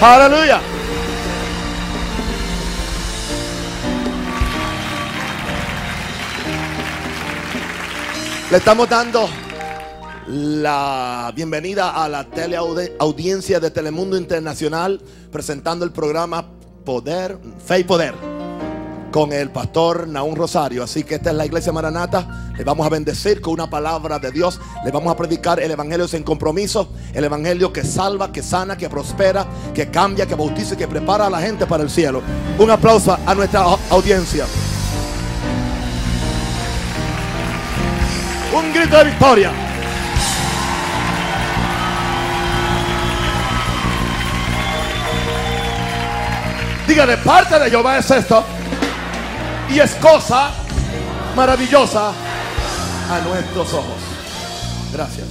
Aleluya. Le estamos dando la bienvenida a la teleaudiencia de Telemundo Internacional presentando el programa Poder, Fe y Poder con el pastor Naún Rosario. Así que esta es la iglesia Maranata. Le vamos a bendecir con una palabra de Dios. Le vamos a predicar el evangelio sin compromiso. El evangelio que salva, que sana, que prospera, que cambia, que bautiza y que prepara a la gente para el cielo. Un aplauso a nuestra audiencia. Un grito de victoria. Diga, de parte de Jehová es esto. Y es cosa maravillosa a nuestros ojos. Gracias.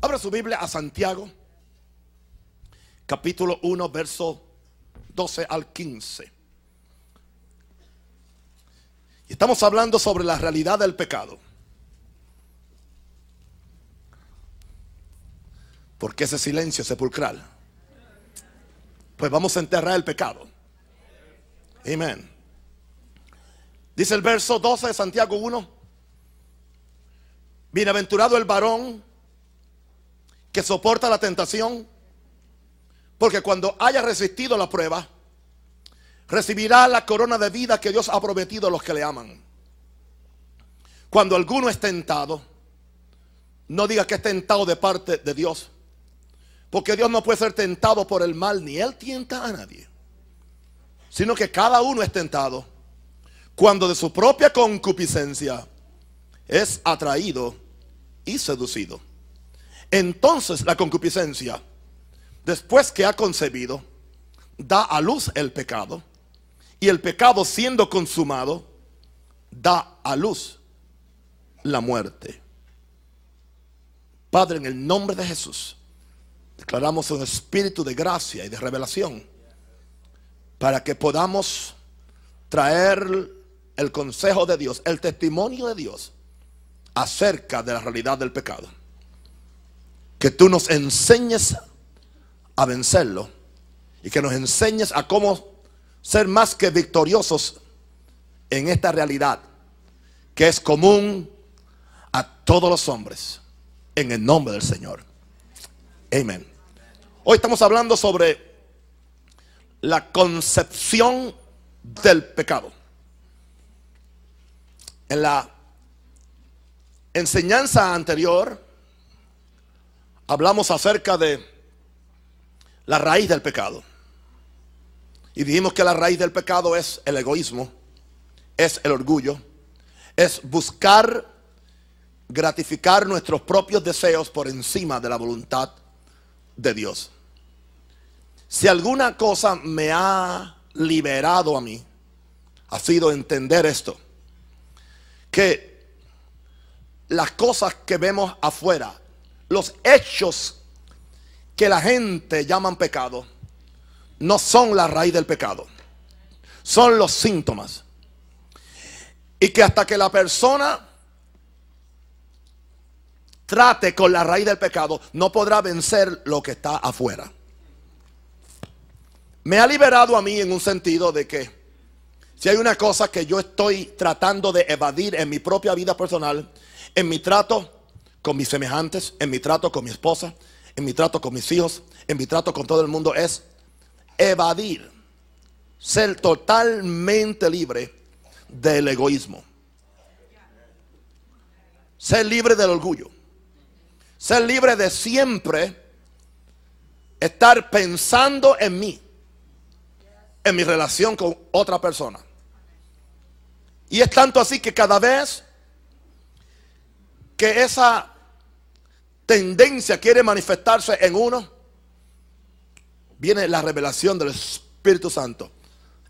Abra su Biblia a Santiago, capítulo 1, verso 12 al 15. Y estamos hablando sobre la realidad del pecado. Porque ese silencio sepulcral? Pues vamos a enterrar el pecado. Amén. Dice el verso 12 de Santiago 1. Bienaventurado el varón que soporta la tentación, porque cuando haya resistido la prueba, recibirá la corona de vida que Dios ha prometido a los que le aman. Cuando alguno es tentado, no diga que es tentado de parte de Dios, porque Dios no puede ser tentado por el mal, ni Él tienta a nadie, sino que cada uno es tentado cuando de su propia concupiscencia es atraído y seducido. Entonces la concupiscencia, después que ha concebido, da a luz el pecado y el pecado siendo consumado, da a luz la muerte. Padre, en el nombre de Jesús, declaramos un espíritu de gracia y de revelación para que podamos traer el consejo de Dios, el testimonio de Dios acerca de la realidad del pecado. Que tú nos enseñes a vencerlo y que nos enseñes a cómo ser más que victoriosos en esta realidad que es común a todos los hombres en el nombre del Señor. Amén. Hoy estamos hablando sobre la concepción del pecado. En la enseñanza anterior hablamos acerca de la raíz del pecado. Y dijimos que la raíz del pecado es el egoísmo, es el orgullo, es buscar gratificar nuestros propios deseos por encima de la voluntad de Dios. Si alguna cosa me ha liberado a mí, ha sido entender esto, que las cosas que vemos afuera, los hechos que la gente llaman pecado, no son la raíz del pecado, son los síntomas. Y que hasta que la persona trate con la raíz del pecado, no podrá vencer lo que está afuera. Me ha liberado a mí en un sentido de que si hay una cosa que yo estoy tratando de evadir en mi propia vida personal, en mi trato con mis semejantes, en mi trato con mi esposa, en mi trato con mis hijos, en mi trato con todo el mundo, es evadir, ser totalmente libre del egoísmo, ser libre del orgullo, ser libre de siempre estar pensando en mí, en mi relación con otra persona. Y es tanto así que cada vez que esa tendencia quiere manifestarse en uno, viene la revelación del Espíritu Santo.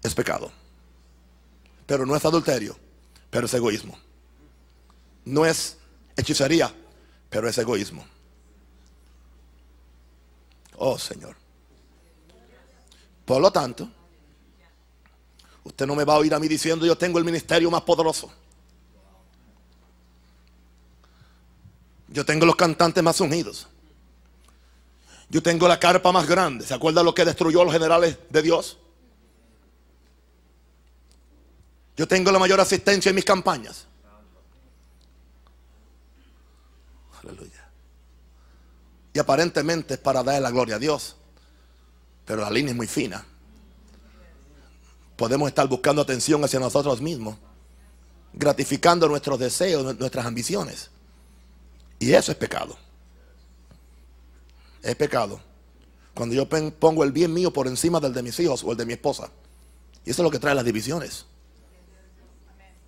Es pecado. Pero no es adulterio, pero es egoísmo. No es hechicería, pero es egoísmo. Oh Señor. Por lo tanto, usted no me va a oír a mí diciendo yo tengo el ministerio más poderoso. Yo tengo los cantantes más unidos. Yo tengo la carpa más grande. ¿Se acuerda lo que destruyó a los generales de Dios? Yo tengo la mayor asistencia en mis campañas. Aleluya. Y aparentemente es para dar la gloria a Dios. Pero la línea es muy fina. Podemos estar buscando atención hacia nosotros mismos. Gratificando nuestros deseos, nuestras ambiciones. Y eso es pecado. Es pecado. Cuando yo pongo el bien mío por encima del de mis hijos o el de mi esposa. Y eso es lo que trae las divisiones.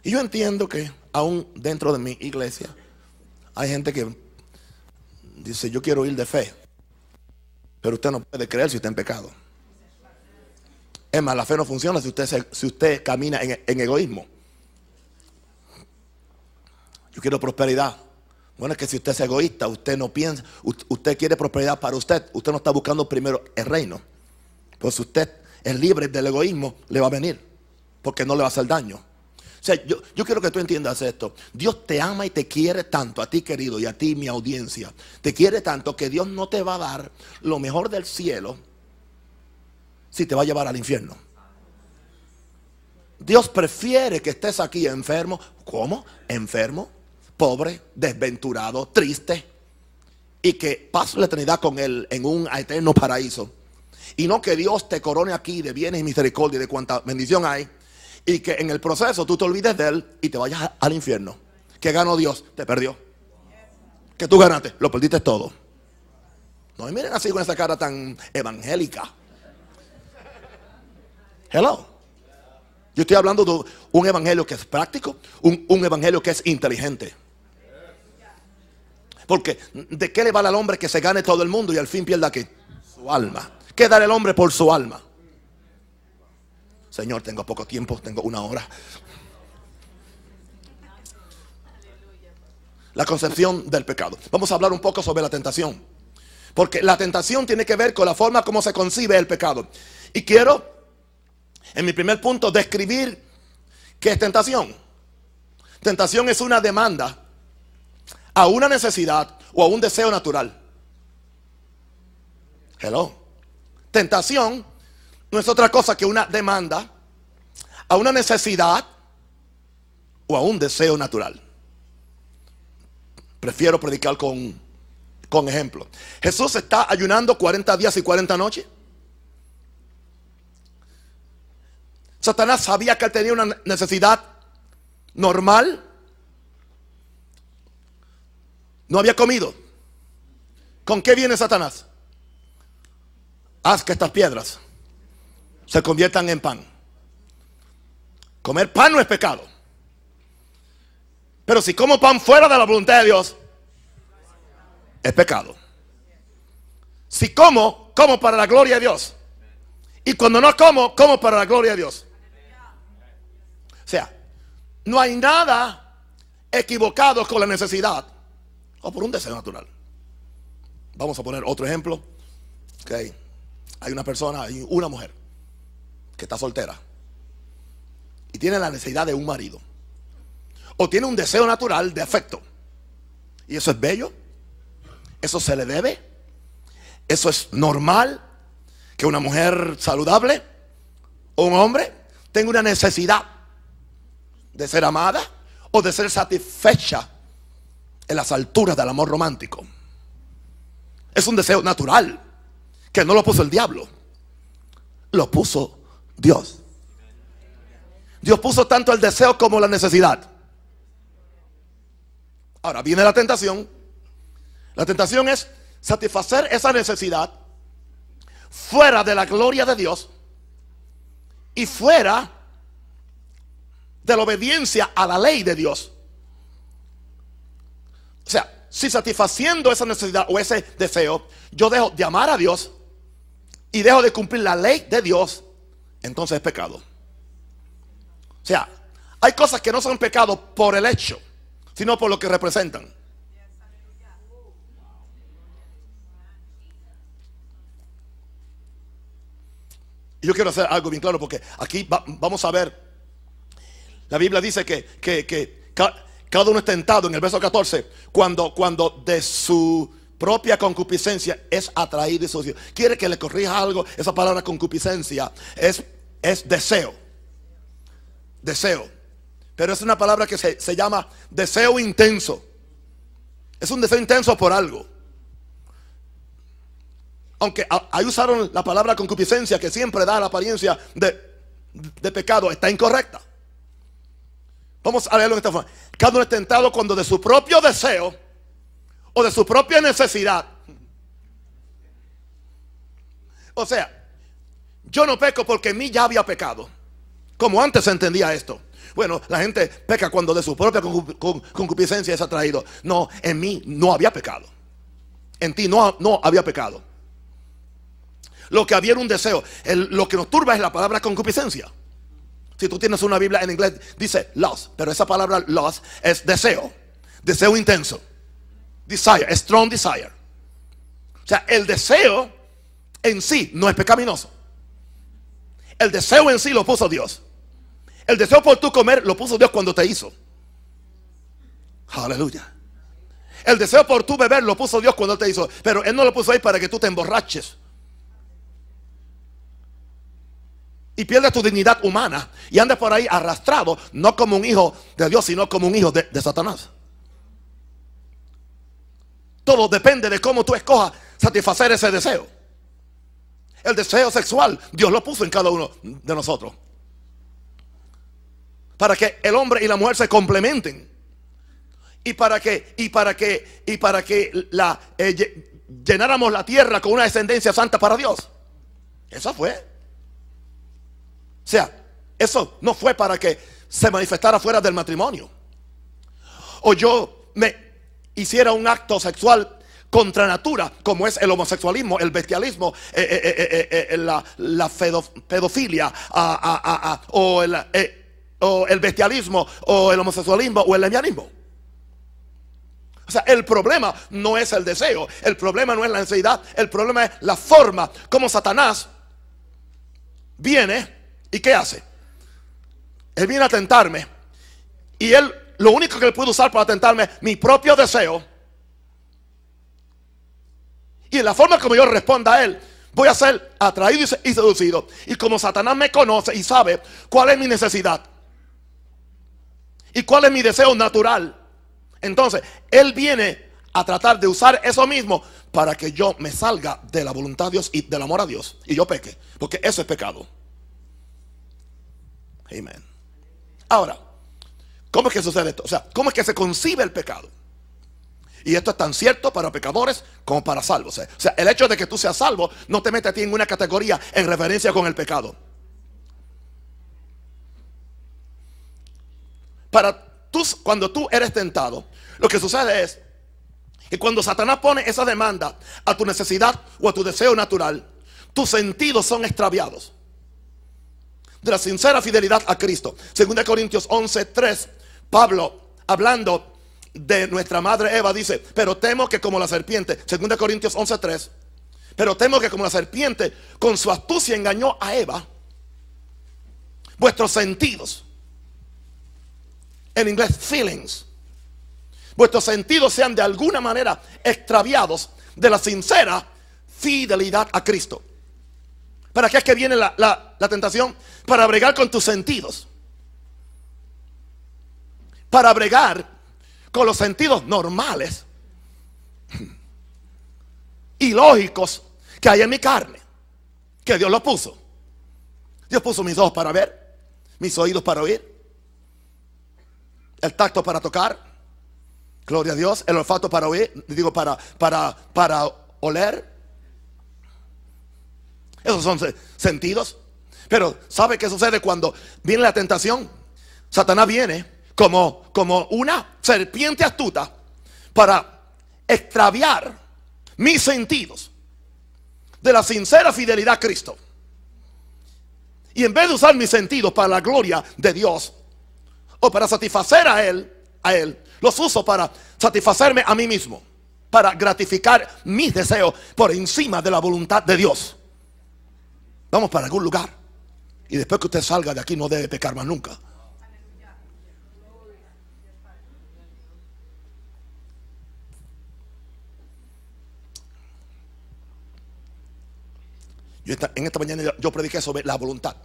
Y yo entiendo que aún dentro de mi iglesia hay gente que dice, yo quiero ir de fe. Pero usted no puede creer si está en pecado. Es más, la fe no funciona si usted, si usted camina en, en egoísmo. Yo quiero prosperidad. Bueno, es que si usted es egoísta, usted no piensa, usted quiere prosperidad para usted, usted no está buscando primero el reino. Pues usted es libre del egoísmo, le va a venir, porque no le va a hacer daño. O sea, yo, yo, quiero que tú entiendas esto. Dios te ama y te quiere tanto, a ti querido y a ti mi audiencia. Te quiere tanto que Dios no te va a dar lo mejor del cielo si te va a llevar al infierno. Dios prefiere que estés aquí enfermo. ¿Cómo? Enfermo pobre, desventurado, triste, y que pases la eternidad con Él en un eterno paraíso. Y no que Dios te corone aquí de bienes y misericordia y de cuánta bendición hay, y que en el proceso tú te olvides de Él y te vayas al infierno. Que ganó Dios, te perdió. Que tú ganaste, lo perdiste todo. No me miren así con esa cara tan evangélica. Hello. Yo estoy hablando de un evangelio que es práctico, un, un evangelio que es inteligente. Porque ¿de qué le vale al hombre que se gane todo el mundo y al fin pierda qué? Su alma. ¿Qué dará el hombre por su alma? Señor, tengo poco tiempo, tengo una hora. La concepción del pecado. Vamos a hablar un poco sobre la tentación. Porque la tentación tiene que ver con la forma como se concibe el pecado. Y quiero, en mi primer punto, describir qué es tentación. Tentación es una demanda a una necesidad o a un deseo natural. Hello. Tentación no es otra cosa que una demanda a una necesidad o a un deseo natural. Prefiero predicar con, con ejemplo. Jesús está ayunando 40 días y 40 noches. Satanás sabía que él tenía una necesidad normal no había comido. ¿Con qué viene Satanás? Haz que estas piedras se conviertan en pan. Comer pan no es pecado. Pero si como pan fuera de la voluntad de Dios, es pecado. Si como, como para la gloria de Dios. Y cuando no como, como para la gloria de Dios. Sea, no hay nada equivocado con la necesidad o por un deseo natural. Vamos a poner otro ejemplo. Okay. Hay una persona, hay una mujer que está soltera y tiene la necesidad de un marido. O tiene un deseo natural de afecto. Y eso es bello. Eso se le debe. Eso es normal que una mujer saludable o un hombre tenga una necesidad de ser amada o de ser satisfecha en las alturas del amor romántico. Es un deseo natural que no lo puso el diablo, lo puso Dios. Dios puso tanto el deseo como la necesidad. Ahora viene la tentación. La tentación es satisfacer esa necesidad fuera de la gloria de Dios y fuera de la obediencia a la ley de Dios. O sea, si satisfaciendo esa necesidad o ese deseo, yo dejo de amar a Dios y dejo de cumplir la ley de Dios, entonces es pecado. O sea, hay cosas que no son pecado por el hecho, sino por lo que representan. Yo quiero hacer algo bien claro porque aquí vamos a ver, la Biblia dice que, que, que cada uno es tentado en el verso 14 cuando, cuando de su propia concupiscencia es atraído y seducido. Quiere que le corrija algo. Esa palabra concupiscencia es, es deseo. Deseo. Pero es una palabra que se, se llama deseo intenso. Es un deseo intenso por algo. Aunque ahí usaron la palabra concupiscencia que siempre da la apariencia de, de pecado, está incorrecta. Vamos a leerlo en esta forma. Cada uno es tentado cuando de su propio deseo o de su propia necesidad. O sea, yo no peco porque en mí ya había pecado. Como antes se entendía esto. Bueno, la gente peca cuando de su propia concupiscencia es atraído. No, en mí no había pecado. En ti no, no había pecado. Lo que había era un deseo. lo que nos turba es la palabra concupiscencia. Si tú tienes una Biblia en inglés, dice loss, pero esa palabra loss es deseo, deseo intenso, desire, strong desire. O sea, el deseo en sí no es pecaminoso. El deseo en sí lo puso Dios. El deseo por tu comer lo puso Dios cuando te hizo. Aleluya. El deseo por tu beber lo puso Dios cuando te hizo. Pero Él no lo puso ahí para que tú te emborraches. Y pierdes tu dignidad humana y andes por ahí arrastrado, no como un hijo de Dios, sino como un hijo de, Satanás. Todo depende de cómo tú escojas satisfacer ese deseo. El deseo sexual, Dios lo puso en cada uno de nosotros. Para que el hombre y la mujer se complementen. Y para que, y para que, y para que eh, llenáramos la tierra con una descendencia santa para Dios. Eso fue. O sea, eso no fue para que se manifestara fuera del matrimonio. O yo me hiciera un acto sexual contra natura, como es el homosexualismo, el bestialismo, la, pedofilia, o, el, o, el, bestialismo, o el homosexualismo, o el lesbianismo. O sea, el problema no es el deseo, el problema no es la ansiedad, el problema es la forma como Satanás viene ¿Y qué hace? Él viene a tentarme. Y él, lo único que él puede usar para tentarme, mi propio deseo. Y en la forma como yo responda a él, voy a ser atraído y seducido. Y como Satanás me conoce y sabe cuál es mi necesidad y cuál es mi deseo natural, entonces él viene a tratar de usar eso mismo para que yo me salga de la voluntad de Dios y del amor a Dios y yo peque, porque eso es pecado. Amén. Ahora, ¿cómo es que sucede esto? O sea, ¿cómo es que se concibe el pecado? Y esto es tan cierto para pecadores como para salvos. O sea, el hecho de que tú seas salvo no te mete a ti en una categoría en referencia con el pecado. Para tú, cuando tú eres tentado, lo que sucede es que cuando Satanás pone esa demanda a tu necesidad o a tu deseo natural, tus sentidos son extraviados de la sincera fidelidad a Cristo. Segunda Corintios 11, 3, Pablo hablando de nuestra madre Eva dice, pero temo que como la serpiente, Segunda Corintios 11, 3, pero temo que como la serpiente con su astucia engañó a Eva, vuestros sentidos, en inglés feelings, vuestros sentidos sean de alguna manera extraviados de la sincera fidelidad a Cristo. ¿Para qué es que viene la, tentación? Para bregar con tus sentidos. Para bregar con los sentidos normales y lógicos que hay en mi carne. Que Dios lo puso. Dios puso mis ojos para ver, mis oídos para oír, el tacto para tocar, gloria a Dios, el olfato para oír, digo para, para, para oler, esos son sentidos. Pero ¿sabe qué sucede cuando viene la tentación? Satanás viene como, como una serpiente astuta para extraviar mis sentidos de la sincera fidelidad a Cristo. Y en vez de usar mis sentidos para la gloria de Dios o para satisfacer a Él, a Él, los uso para satisfacerme a mí mismo, para gratificar mis deseos por encima de la voluntad de Dios. Vamos para algún lugar. Y después que usted salga de aquí no debe pecar más nunca. Yo esta, en esta mañana yo prediqué sobre la voluntad.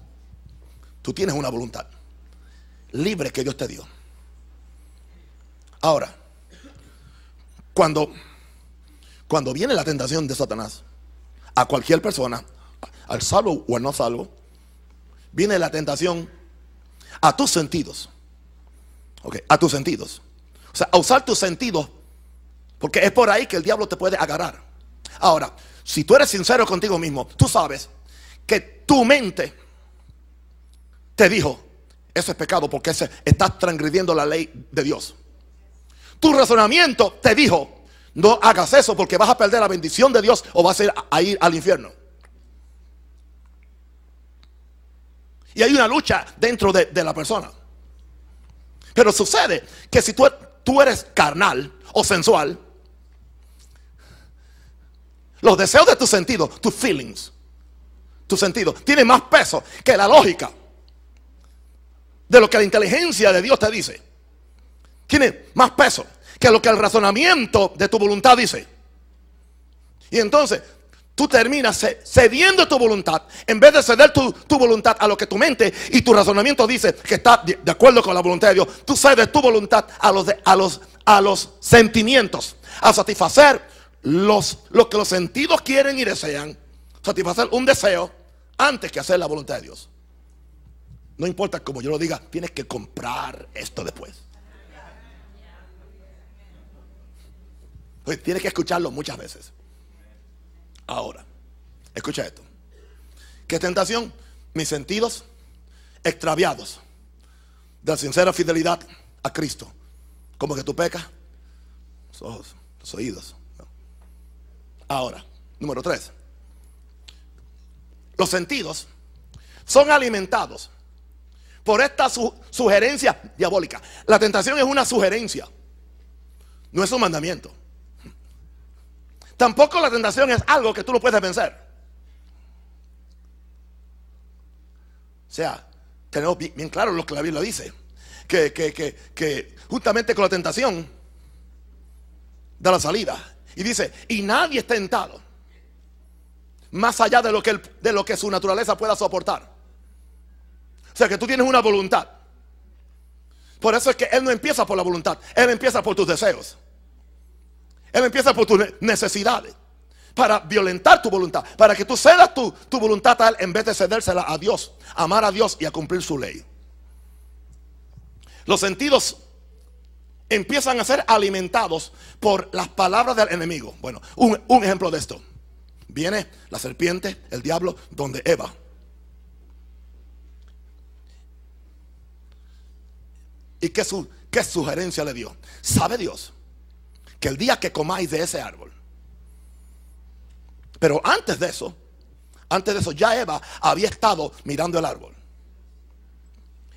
Tú tienes una voluntad libre que Dios te dio. Ahora, cuando, cuando viene la tentación de Satanás a cualquier persona, al salvo o al no salvo, viene la tentación a tus sentidos. Ok, a tus sentidos. O sea, a usar tus sentidos, porque es por ahí que el diablo te puede agarrar. Ahora, si tú eres sincero contigo mismo, tú sabes que tu mente te dijo, eso es pecado porque estás transgrediendo la ley de Dios. Tu razonamiento te dijo, no hagas eso porque vas a perder la bendición de Dios o vas a ir, a ir al infierno. Y hay una lucha dentro de, de la persona. Pero sucede que si tú, tú eres carnal o sensual, los deseos de tus sentidos, tus feelings, tus sentidos, tienen más peso que la lógica de lo que la inteligencia de Dios te dice. Tiene más peso que lo que el razonamiento de tu voluntad dice. Y entonces tú terminas ce- cediendo tu voluntad en vez de ceder tu, voluntad a lo que tu mente y tu razonamiento dice que está de, acuerdo con la voluntad de Dios. Tú cedes tu voluntad a los, sentimientos, a satisfacer los, lo que los sentidos quieren y desean. Satisfacer un deseo antes que hacer la voluntad de Dios. No importa como yo lo diga, tienes que comprar esto después. Oye, tienes que escucharlo muchas veces. Ahora, escucha esto. ¿Qué tentación? Mis sentidos extraviados de la sincera fidelidad a Cristo. Como que tú pecas, los ojos, los oídos. Ahora, número tres. Los sentidos son alimentados por esta su- sugerencia diabólica. La tentación es una sugerencia, no es un mandamiento. Tampoco la tentación es algo que tú no puedes vencer. O sea, tenemos bien, claro lo que la Biblia dice. Que, justamente con la tentación da la salida. Y dice, y nadie es tentado más allá de lo que, de lo que su naturaleza pueda soportar. O sea que tú tienes una voluntad. Por eso es que Él no empieza por la voluntad. Él empieza por tus deseos. Él empieza por tus ne- necesidades. Para violentar tu voluntad. Para que tú cedas tu, tu voluntad a Él en vez de cedérsela a Dios. Amar a Dios y a cumplir su ley. Los sentidos empiezan a ser alimentados por las palabras del enemigo. Bueno, un, un ejemplo de esto. Viene la serpiente, el diablo, donde Eva. ¿Y qué, su- qué sugerencia le dio? ¿Sabe Dios que el día que comáis de ese árbol? Pero antes de eso, antes de eso, ya Eva había estado mirando el árbol.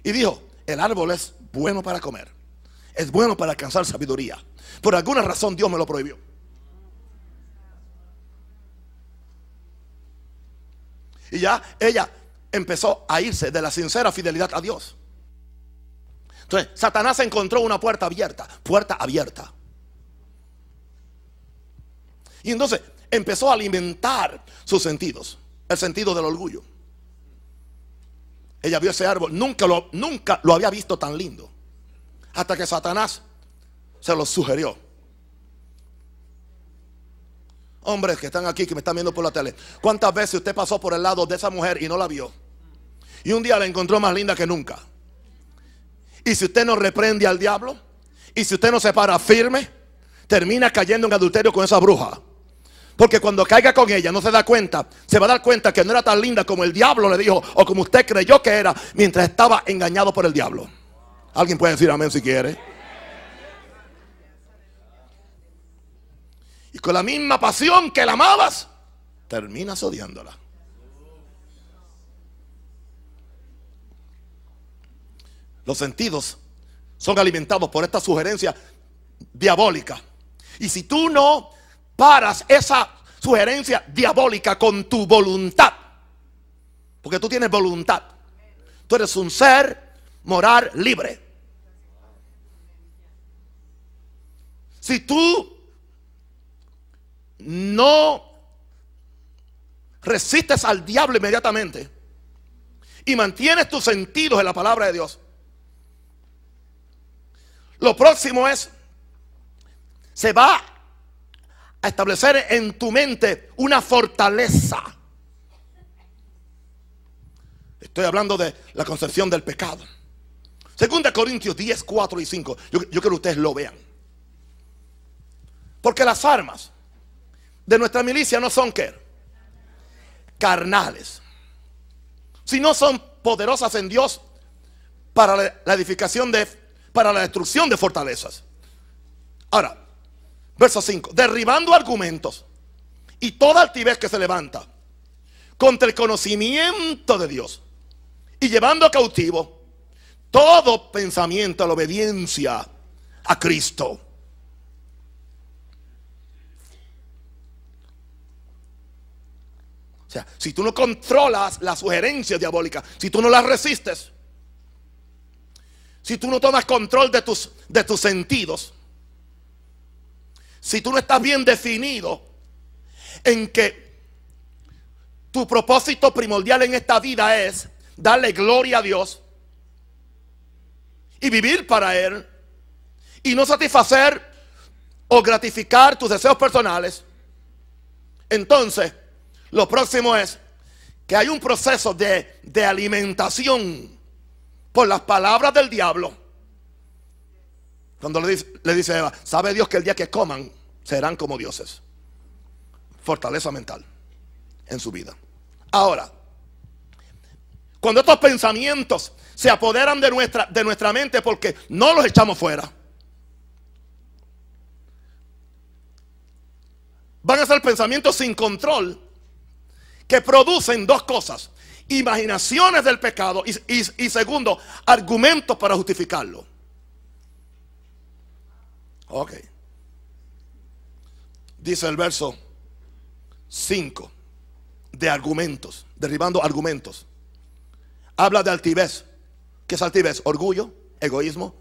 Y dijo, el árbol es bueno para comer. Es bueno para alcanzar sabiduría. Por alguna razón Dios me lo prohibió. Y ya ella empezó a irse de la sincera fidelidad a Dios. Entonces, Satanás encontró una puerta abierta, puerta abierta. Y entonces empezó a alimentar sus sentidos, el sentido del orgullo. Ella vio ese árbol, nunca lo, nunca lo había visto tan lindo, hasta que Satanás se lo sugirió. Hombres que están aquí, que me están viendo por la tele, ¿cuántas veces usted pasó por el lado de esa mujer y no la vio? Y un día la encontró más linda que nunca. Y si usted no reprende al diablo, y si usted no se para firme, termina cayendo en adulterio con esa bruja. Porque cuando caiga con ella no se da cuenta, se va a dar cuenta que no era tan linda como el diablo le dijo o como usted creyó que era mientras estaba engañado por el diablo. Alguien puede decir amén si quiere. Y con la misma pasión que la amabas, terminas odiándola. Los sentidos son alimentados por esta sugerencia diabólica. Y si tú no paras esa sugerencia diabólica con tu voluntad, porque tú tienes voluntad, tú eres un ser moral libre. Si tú no resistes al diablo inmediatamente y mantienes tus sentidos en la palabra de Dios, lo próximo es, se va a establecer en tu mente una fortaleza. Estoy hablando de la concepción del pecado. Segunda Corintios 10, 4 y 5. Yo, quiero que ustedes lo vean. Porque las armas de nuestra milicia no son qué? Carnales. Sino son poderosas en Dios para la edificación de, para la destrucción de fortalezas. Ahora, verso 5. Derribando argumentos y toda altivez que se levanta contra el conocimiento de Dios y llevando cautivo todo pensamiento a la obediencia a Cristo. O sea, si tú no controlas la sugerencia diabólica, si tú no las resistes, si tú no tomas control de tus, de tus sentidos, si tú no estás bien definido en que tu propósito primordial en esta vida es darle gloria a Dios y vivir para Él y no satisfacer o gratificar tus deseos personales, entonces lo próximo es que hay un proceso de, alimentación por las palabras del diablo. Cuando le dice, le dice Eva, sabe Dios que el día que coman serán como dioses. Fortaleza mental en su vida. Ahora, cuando estos pensamientos se apoderan de nuestra, de nuestra mente porque no los echamos fuera. Van a ser pensamientos sin control que producen dos cosas. Imaginaciones del pecado y, segundo, argumentos para justificarlo. Ok. Dice el verso 5 de argumentos, derribando argumentos. Habla de altivez. ¿Qué es altivez? Orgullo, egoísmo.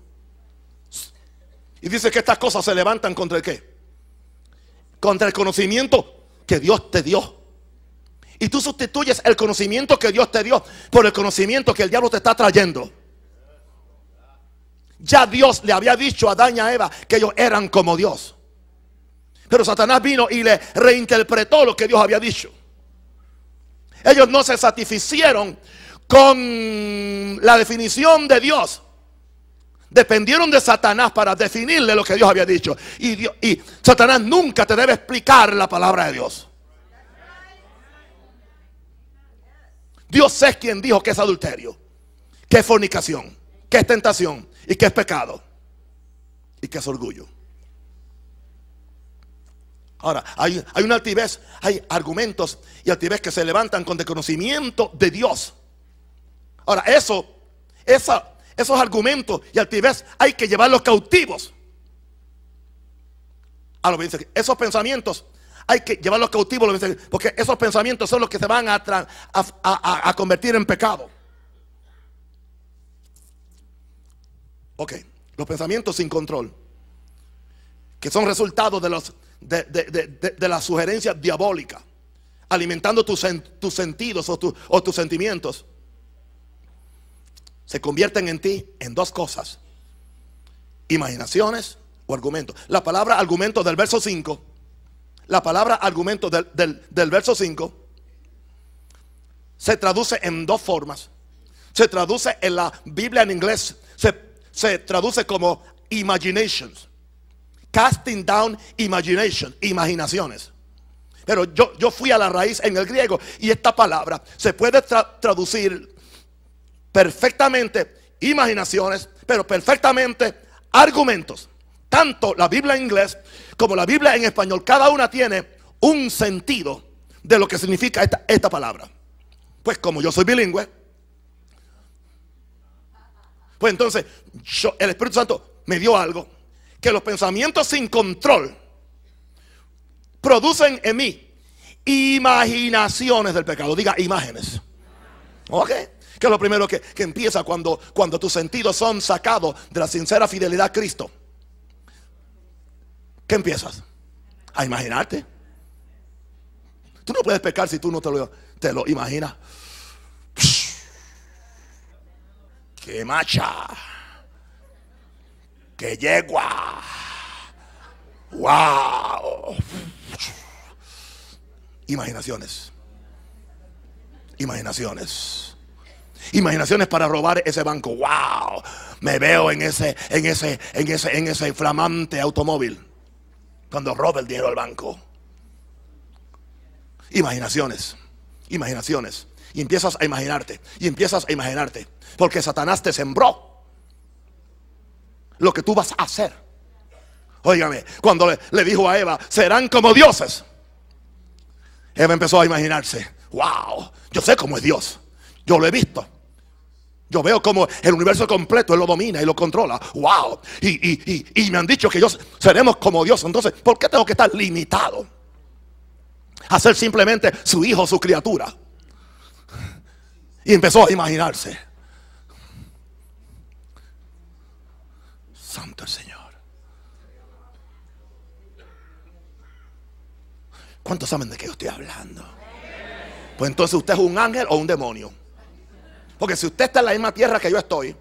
Y dice que estas cosas se levantan contra el qué? Contra el conocimiento que Dios te dio. Y tú sustituyes el conocimiento que Dios te dio por el conocimiento que el diablo te está trayendo. Ya Dios le había dicho a Adán y a Eva que ellos eran como Dios. Pero Satanás vino y le reinterpretó lo que Dios había dicho. Ellos no se satisficieron con la definición de Dios. Dependieron de Satanás para definirle lo que Dios había dicho. Y, y Satanás nunca te debe explicar la palabra de Dios. Dios es quien dijo que es adulterio, que es fornicación, que es tentación y que es pecado y que es orgullo. Ahora, hay, hay una altivez, hay argumentos y altivez que se levantan con desconocimiento de Dios. Ahora, eso, esa, esos argumentos y altivez hay que llevarlos cautivos. A lo esos pensamientos hay que llevarlos cautivos, porque esos pensamientos son los que se van a, a, convertir en pecado. Ok, los pensamientos sin control, que son resultados de, los, de, la sugerencia diabólica, alimentando tus, tus sentidos o, o tus sentimientos, se convierten en ti en dos cosas, imaginaciones o argumentos. La palabra argumento del verso 5 la palabra argumento del, verso 5 se traduce en dos formas. Se traduce en la Biblia en inglés, se, traduce como imaginations. Casting down imagination, imaginaciones. Pero yo, yo fui a la raíz en el griego y esta palabra se puede traducir perfectamente imaginaciones, pero perfectamente argumentos. Tanto la Biblia en inglés como la Biblia en español, cada una tiene un sentido de lo que significa esta, palabra. Pues como yo soy bilingüe, pues entonces el Espíritu Santo me dio algo, que los pensamientos sin control producen en mí imaginaciones del pecado. Diga imágenes. ¿Ok? Que es lo primero que, que empieza cuando, cuando tus sentidos son sacados de la sincera fidelidad a Cristo. ¿Qué empiezas? A imaginarte. Tú no puedes pecar si tú no te lo, te lo imaginas. ¡Qué macha! ¡Qué yegua! ¡Wow! Imaginaciones. Imaginaciones. Imaginaciones para robar ese banco. ¡Wow! Me veo en ese, en ese, en ese, en ese flamante automóvil. Cuando roba el dinero al banco. Imaginaciones. Imaginaciones. Y empiezas a imaginarte. Y empiezas a imaginarte. Porque Satanás te sembró lo que tú vas a hacer. Óigame, cuando le, dijo a Eva, serán como dioses. Eva empezó a imaginarse, wow, yo sé cómo es Dios. Yo lo he visto. Yo veo como el universo completo Él lo domina y lo controla. Wow. Y, y, y, me han dicho que yo seremos como Dios. Entonces, ¿por qué tengo que estar limitado? A ser simplemente su hijo, su criatura. Y empezó a imaginarse. Santo el Señor. ¿Cuántos saben de qué yo estoy hablando? Pues entonces usted es un ángel o un demonio. Porque si usted está en la misma tierra que yo estoy,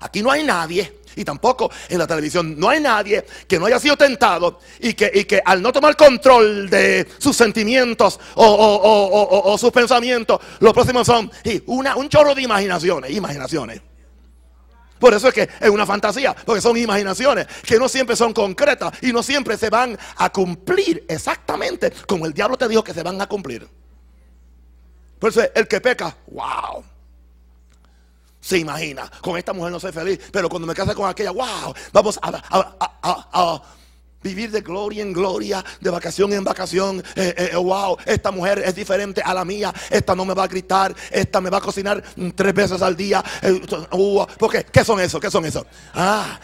aquí no hay nadie, y tampoco en la televisión, no hay nadie que no haya sido tentado y que, y que al no tomar control de sus sentimientos o, sus pensamientos, los próximos son una, un chorro de imaginaciones, imaginaciones. Por eso es que es una fantasía, porque son imaginaciones que no siempre son concretas y no siempre se van a cumplir exactamente como el diablo te dijo que se van a cumplir. Por eso el que peca, wow se imagina. Con esta mujer no soy feliz, pero cuando me case con aquella, wow, vamos a, vivir de gloria en gloria, de vacación en vacación. Eh, eh, wow, esta mujer es diferente a la mía. Esta no me va a gritar, esta me va a cocinar tres veces al día. Eh, uh, porque, ¿qué son eso? ¿Qué son eso? Ah,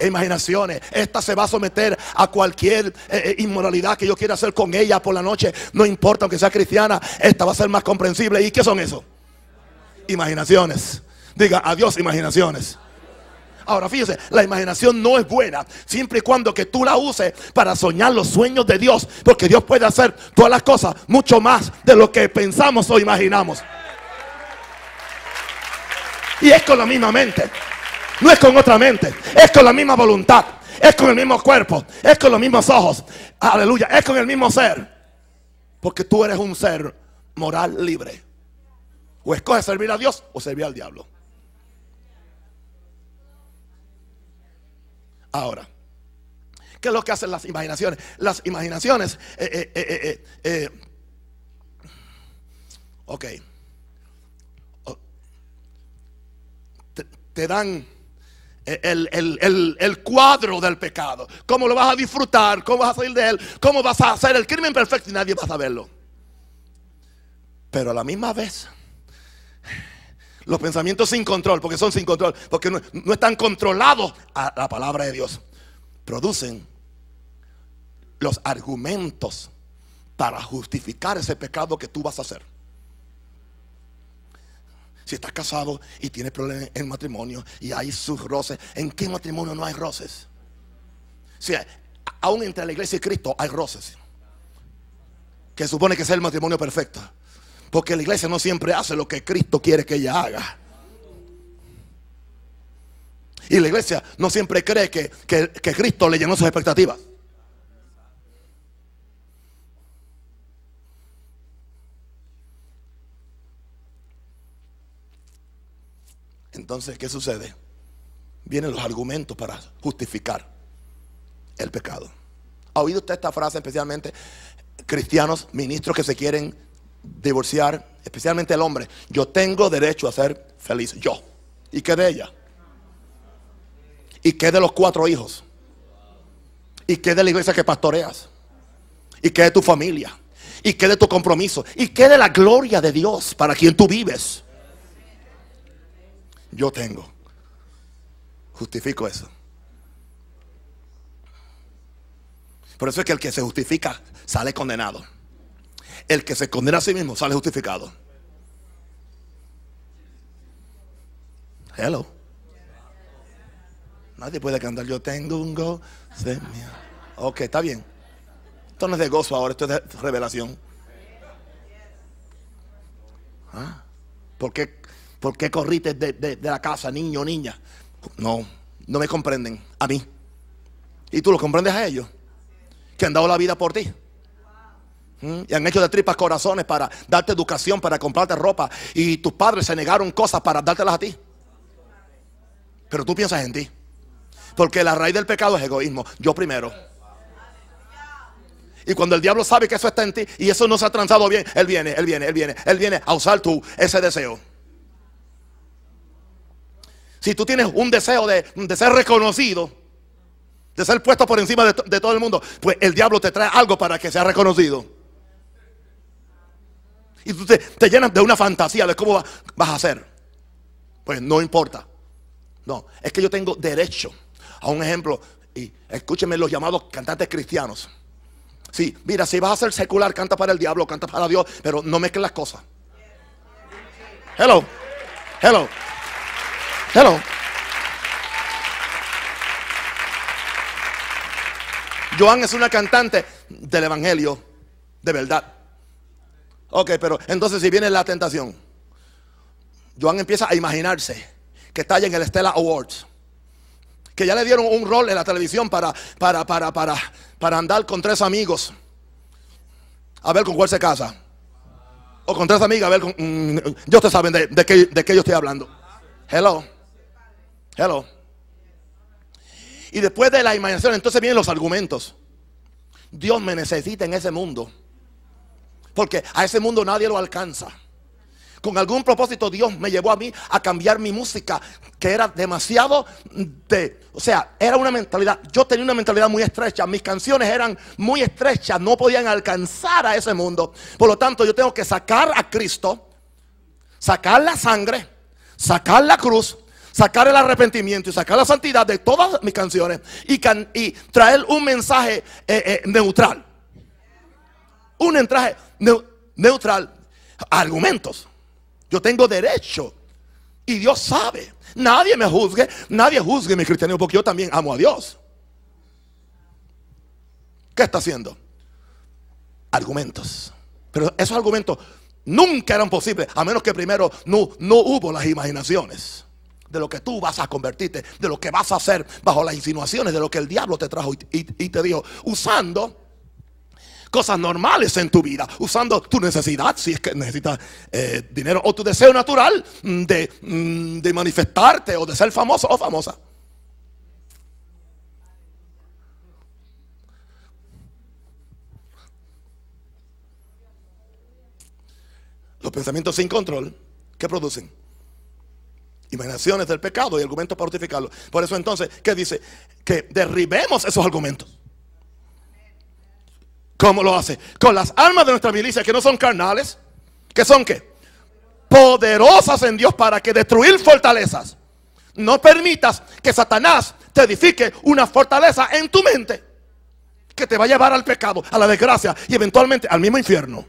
imaginaciones. Esta se va a someter a cualquier inmoralidad que yo quiera hacer con ella por la noche. No importa, aunque sea cristiana, esta va a ser más comprensible. ¿Y qué son eso? Imaginaciones. Diga adiós imaginaciones. Ahora fíjese, la imaginación no es buena siempre y cuando que tú la uses para soñar los sueños de Dios, porque Dios puede hacer todas las cosas mucho más de lo que pensamos o imaginamos. Y es con la misma mente, no es con otra mente, es con la misma voluntad, es con el mismo cuerpo, es con los mismos ojos, aleluya, es con el mismo ser, porque tú eres un ser moral libre. O escoges servir a Dios o servir al diablo. Ahora, ¿qué es lo que hacen las imaginaciones? Las imaginaciones, eh, eh, eh, ok, oh, te, dan el, el, cuadro del pecado, cómo lo vas a disfrutar, cómo vas a salir de él, cómo vas a hacer el crimen perfecto y nadie va a saberlo. Pero a la misma vez, los pensamientos sin control, porque son sin control, porque no, están controlados a la palabra de Dios, producen los argumentos para justificar ese pecado que tú vas a hacer. Si estás casado y tienes problemas en matrimonio y hay sus roces, ¿en qué matrimonio no hay roces? Si aún entre la iglesia y Cristo hay roces. Que supone que es el matrimonio perfecto. Porque la iglesia no siempre hace lo que Cristo quiere que ella haga. Y la iglesia no siempre cree que, Cristo le llenó sus expectativas. Entonces, ¿qué sucede? Vienen los argumentos para justificar el pecado. ¿Ha oído usted esta frase especialmente? Cristianos, ministros que se quieren divorciar, especialmente el hombre, yo tengo derecho a ser feliz. Yo. ¿Y qué de ella? ¿Y qué de los cuatro hijos? ¿Y qué de la iglesia que pastoreas? ¿Y qué de tu familia? ¿Y qué de tu compromiso? ¿Y qué de la gloria de Dios para quien tú vives? Yo tengo. Justifico eso. Por eso es que el que se justifica sale condenado el que se condena a sí mismo sale justificado. Hello. Nadie puede cantar. Yo tengo un gozo. Ok, está bien. Esto no es de gozo ahora, esto es de revelación. ¿Ah? ¿Por qué, por qué corriste de, de- de la casa, niño o niña? No, no me comprenden. A mí. Y tú lo comprendes a ellos. Que han dado la vida por ti. Y han hecho de tripas corazones para darte educación, para comprarte ropa. Y tus padres se negaron cosas para dártelas a ti. Pero tú piensas en ti. Porque la raíz del pecado es egoísmo. Yo primero. Y cuando el diablo sabe que eso está en ti y eso no se ha transado bien, él viene, él viene, él viene, él viene a usar tú ese deseo. Si tú tienes un deseo de, ser reconocido, de ser puesto por encima de, de todo el mundo, pues el diablo te trae algo para que sea reconocido. Y tú te, te llenas de una fantasía de cómo va- vas a hacer. Pues no importa. No, es que yo tengo derecho a un ejemplo. Y escúchenme los llamados cantantes cristianos. Sí, mira, si vas a ser secular, canta para el diablo, canta para Dios, pero no mezcles las cosas. Hello, hello, hello. Joan es una cantante del evangelio, de verdad. Ok, pero entonces si viene la tentación, Joan empieza a imaginarse que está en el Stella Awards que ya le dieron un rol en la televisión para, para, para, para, para andar con tres amigos. A ver con cuál se casa. O con tres amigas, a ver con... mm, ya ustedes saben de, de qué, de qué yo estoy hablando. Hello. Hello. Y después de la imaginación, entonces vienen los argumentos. Dios me necesita en ese mundo. Porque a ese mundo nadie lo alcanza. Con algún propósito Dios me llevó a mí a cambiar mi música, que era demasiado de, o sea, era una mentalidad, yo tenía una mentalidad muy estrecha, mis canciones eran muy estrechas, no podían alcanzar a ese mundo. Por lo tanto, yo tengo que sacar a Cristo, sacar la sangre, sacar la cruz, sacar el arrepentimiento y sacar la santidad de todas mis canciones y, traer un mensaje eh, eh, neutral. Un neu- neutral, argumentos. Yo tengo derecho. Y Dios sabe. Nadie me juzgue. Nadie juzgue mi cristianismo porque yo también amo a Dios. ¿Qué está haciendo? Argumentos. Pero esos argumentos nunca eran posibles a menos que primero no, no hubo las imaginaciones de lo que tú vas a convertirte, de lo que vas a hacer bajo las insinuaciones de lo que el diablo te trajo y te dijo, usando cosas normales en tu vida, usando tu necesidad, si es que necesitas eh, dinero, o tu deseo natural mm, de, manifestarte o de ser famoso o famosa. Los pensamientos sin control, ¿qué producen? Imaginaciones del pecado y argumentos para justificarlo. Por eso entonces, ¿qué dice? Que derribemos esos argumentos. ¿Cómo lo hace? Con las almas de nuestra milicia que no son carnales, que son qué? Poderosas en Dios para que destruir fortalezas. No permitas que Satanás te edifique una fortaleza en tu mente que te va a llevar al pecado, a la desgracia y eventualmente al mismo infierno.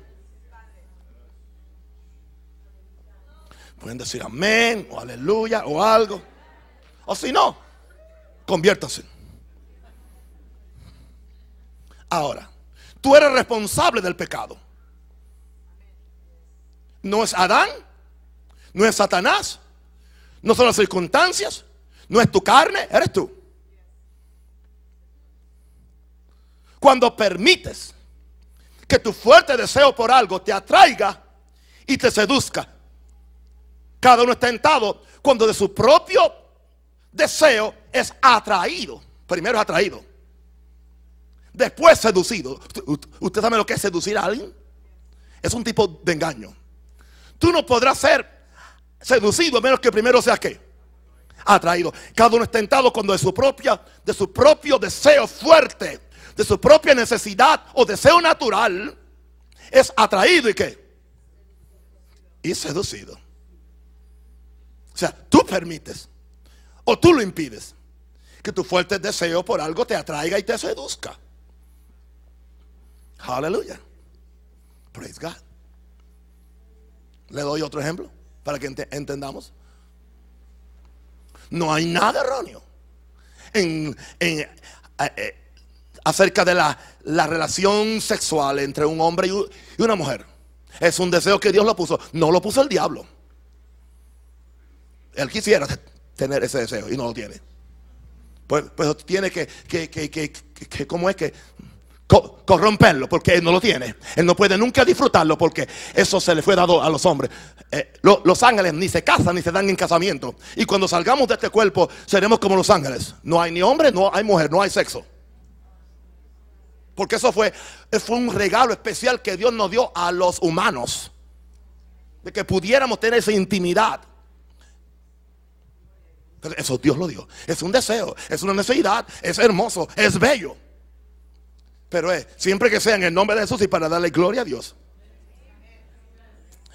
Pueden decir amén o aleluya o algo. O si no, conviértase. Ahora, tú eres responsable del pecado. No es Adán, no es Satanás, no son las circunstancias, no es tu carne, eres tú. Cuando permites que tu fuerte deseo por algo te atraiga y te seduzca, cada uno es tentado cuando de su propio deseo es atraído. Primero es atraído. Después seducido. ¿Usted- ¿Usted sabe lo que es seducir a alguien? Es un tipo de engaño. Tú no podrás ser seducido a menos que primero seas qué? Atraído. Cada uno es tentado cuando de su propia, de su propio deseo fuerte, de su propia necesidad o deseo natural, es atraído y qué? Y seducido. O sea, tú permites o tú lo impides que tu fuerte deseo por algo te atraiga y te seduzca. Aleluya. Praise God. Le doy otro ejemplo para que ente- entendamos. No hay nada erróneo en, en, eh, eh, acerca de la, la relación sexual entre un hombre y una mujer. Es un deseo que Dios lo puso. No lo puso el diablo. Él quisiera tener ese deseo y no lo tiene. Pues, pues tiene que, que, que, que, ¿cómo es que? Corromperlo porque él no lo tiene. Él no puede nunca disfrutarlo porque eso se le fue dado a los hombres. Eh, los ángeles ni se casan ni se dan en casamiento. Y cuando salgamos de este cuerpo seremos como los ángeles. No hay ni hombre, no hay mujer, no hay sexo. Porque eso fue, fue un regalo especial que Dios nos dio a los humanos. De que pudiéramos tener esa intimidad. eso Dios lo dio. Es un deseo, es una necesidad, es hermoso, es bello. Pero es siempre que sea en el nombre de Jesús y para darle gloria a Dios.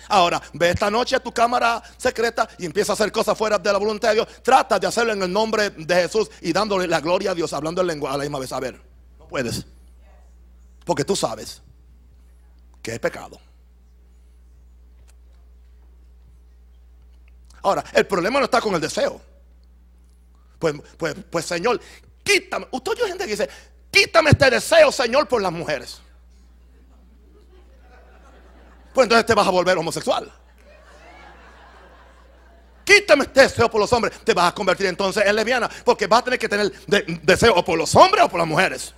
Ahora, ve esta noche a tu cámara secreta y empieza a hacer cosas fuera de la voluntad de Dios. Trata de hacerlo en el nombre de Jesús y dándole la gloria a Dios, hablando en lengua a la misma vez. A ver, no puedes. Porque tú sabes que es pecado. Ahora, el problema no está con el deseo. Pues, pues, pues Señor, quítame. Usted oye gente que dice, Quítame este deseo, Señor, por las mujeres. Pues entonces te vas a volver homosexual. Quítame este deseo por los hombres. Te vas a convertir entonces en lesbiana. Porque vas a tener que tener deseo o por los hombres o por las mujeres.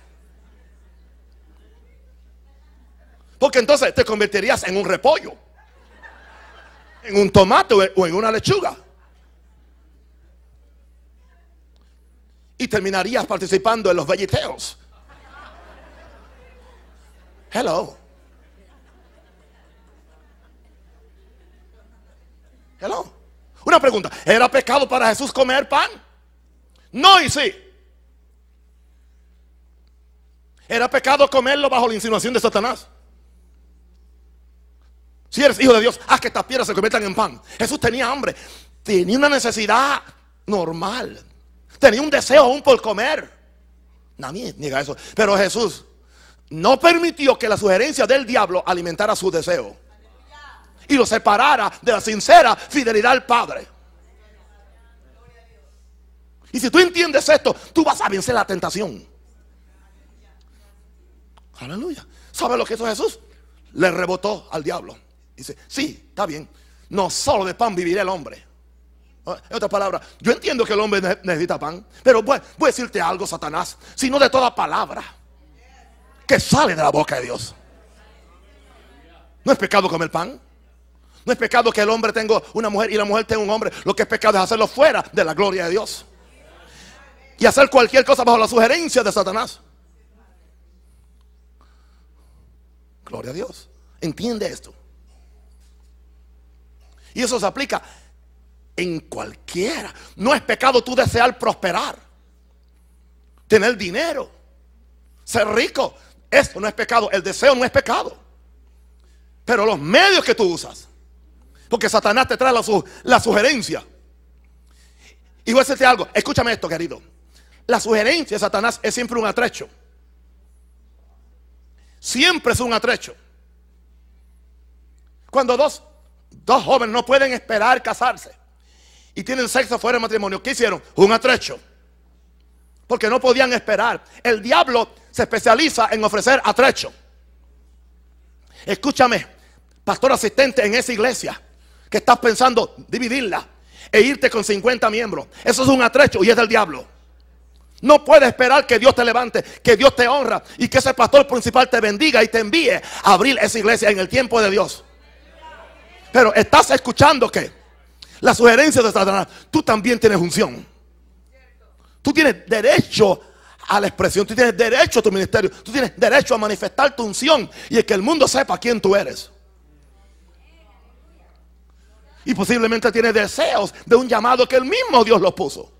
Porque entonces te convertirías en un repollo. En un tomate o en una lechuga. Y terminarías participando en los velleteos. Hello. Hello. Una pregunta. ¿Era pecado para Jesús comer pan? No y sí. ¿Era pecado comerlo bajo la insinuación de Satanás? Si eres hijo de Dios, haz que estas piedras se conviertan en pan. Jesús tenía hambre. Tenía una necesidad normal. Tenía un deseo aún por comer. Nadie niega eso. Pero Jesús no permitió que la sugerencia del diablo alimentara su deseo y lo separara de la sincera fidelidad al Padre. Y si tú entiendes esto, tú vas a vencer la tentación. Aleluya. ¿Sabe lo que hizo Jesús? Le rebotó al diablo. Dice, sí, está bien. No solo de pan vivirá el hombre. En otras palabras, yo entiendo que el hombre necesita pan, pero voy, voy a decirte algo, Satanás, sino de toda palabra que sale de la boca de Dios. No es pecado comer pan. No es pecado que el hombre tenga una mujer y la mujer tenga un hombre. Lo que es pecado es hacerlo fuera de la gloria de Dios. Y hacer cualquier cosa bajo la sugerencia de Satanás. Gloria a Dios. Entiende esto. Y eso se aplica en cualquiera. No es pecado tú desear prosperar. Tener dinero. Ser rico. Esto no es pecado, el deseo no es pecado. Pero los medios que tú usas, porque Satanás te trae la, sugerencia. Y voy a decirte algo, escúchame esto, querido. La sugerencia de Satanás es siempre un atrecho. Siempre es un atrecho. Cuando dos, dos jóvenes no pueden esperar casarse y tienen sexo fuera del matrimonio, ¿qué hicieron? Un atrecho. Porque no podían esperar. El diablo se especializa en ofrecer atrecho. Escúchame, pastor asistente en esa iglesia que estás pensando dividirla e irte con 50 miembros. Eso es un atrecho y es del diablo. No puedes esperar que Dios te levante, que Dios te honra y que ese pastor principal te bendiga y te envíe a abrir esa iglesia en el tiempo de Dios. Pero estás escuchando que la sugerencia de Satanás, tú también tienes unción. Tú tienes derecho a la expresión. Tú tienes derecho a tu ministerio. Tú tienes derecho a manifestar tu unción y que el mundo sepa quién tú eres. Y posiblemente tienes deseos de un llamado que el mismo Dios lo puso.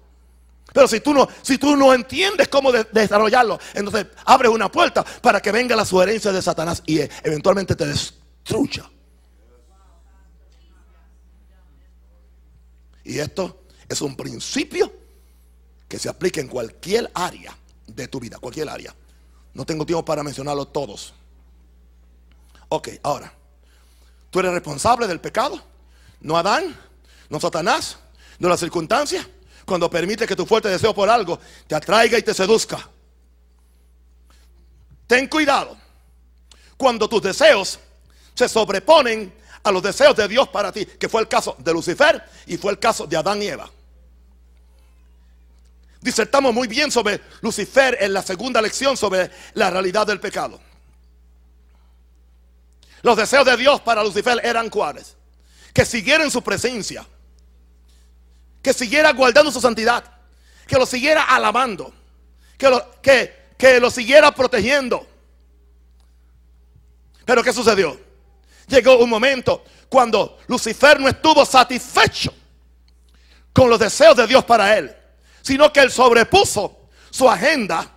Pero si tú no, si tú no entiendes cómo desarrollarlo, entonces abres una puerta para que venga la sugerencia de Satanás y eventualmente te destruya. Y esto es un principio que se aplica en cualquier área de tu vida, cualquier área. No tengo tiempo para mencionarlos todos. Ok, ahora, tú eres responsable del pecado, no Adán, no Satanás, no la circunstancia, cuando permite que tu fuerte deseo por algo te atraiga y te seduzca. Ten cuidado cuando tus deseos se sobreponen a los deseos de Dios para ti, que fue el caso de Lucifer y fue el caso de Adán y Eva. Disertamos muy bien sobre Lucifer en la segunda lección sobre la realidad del pecado. Los deseos de Dios para Lucifer eran cuáles? Que siguiera en su presencia, que siguiera guardando su santidad, que lo siguiera alabando, que lo, que, que lo siguiera protegiendo. Pero ¿qué sucedió? Llegó un momento cuando Lucifer no estuvo satisfecho con los deseos de Dios para él, sino que él sobrepuso su agenda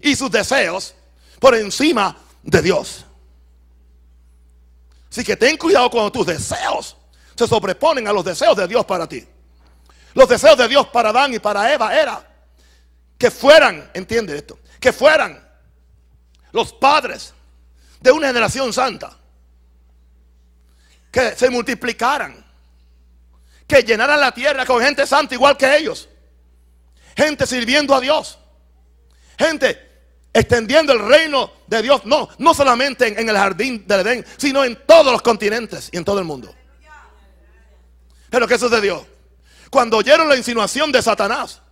y sus deseos por encima de Dios. Así que ten cuidado cuando tus deseos se sobreponen a los deseos de Dios para ti. Los deseos de Dios para Adán y para Eva era que fueran, entiende esto, que fueran los padres de una generación santa que se multiplicaran, que llenaran la tierra con gente santa igual que ellos, gente sirviendo a Dios, gente extendiendo el reino de Dios, no, no solamente en, el jardín del Edén, sino en todos los continentes y en todo el mundo. Pero ¿qué sucedió? Cuando oyeron la insinuación de Satanás,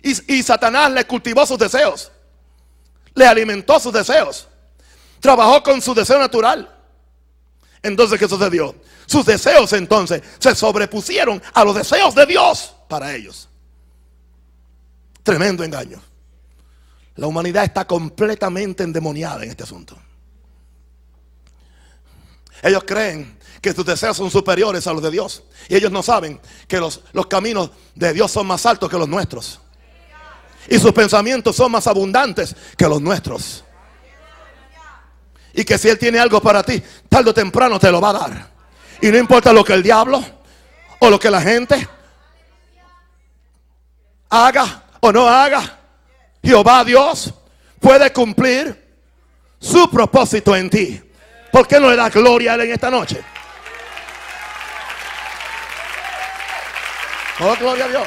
y, y Satanás le cultivó sus deseos, le alimentó sus deseos, trabajó con su deseo natural. Entonces, ¿qué sucedió? Sus deseos entonces se sobrepusieron a los deseos de Dios para ellos. Tremendo engaño. La humanidad está completamente endemoniada en este asunto. Ellos creen que sus deseos son superiores a los de Dios. Y ellos no saben que los, los caminos de Dios son más altos que los nuestros. Y sus pensamientos son más abundantes que los nuestros. Y que si Él tiene algo para ti, tarde o temprano te lo va a dar. Y no importa lo que el diablo o lo que la gente haga o no haga, Jehová Dios puede cumplir su propósito en ti. ¿Por qué no le da gloria a Él en esta noche? Oh, gloria a Dios.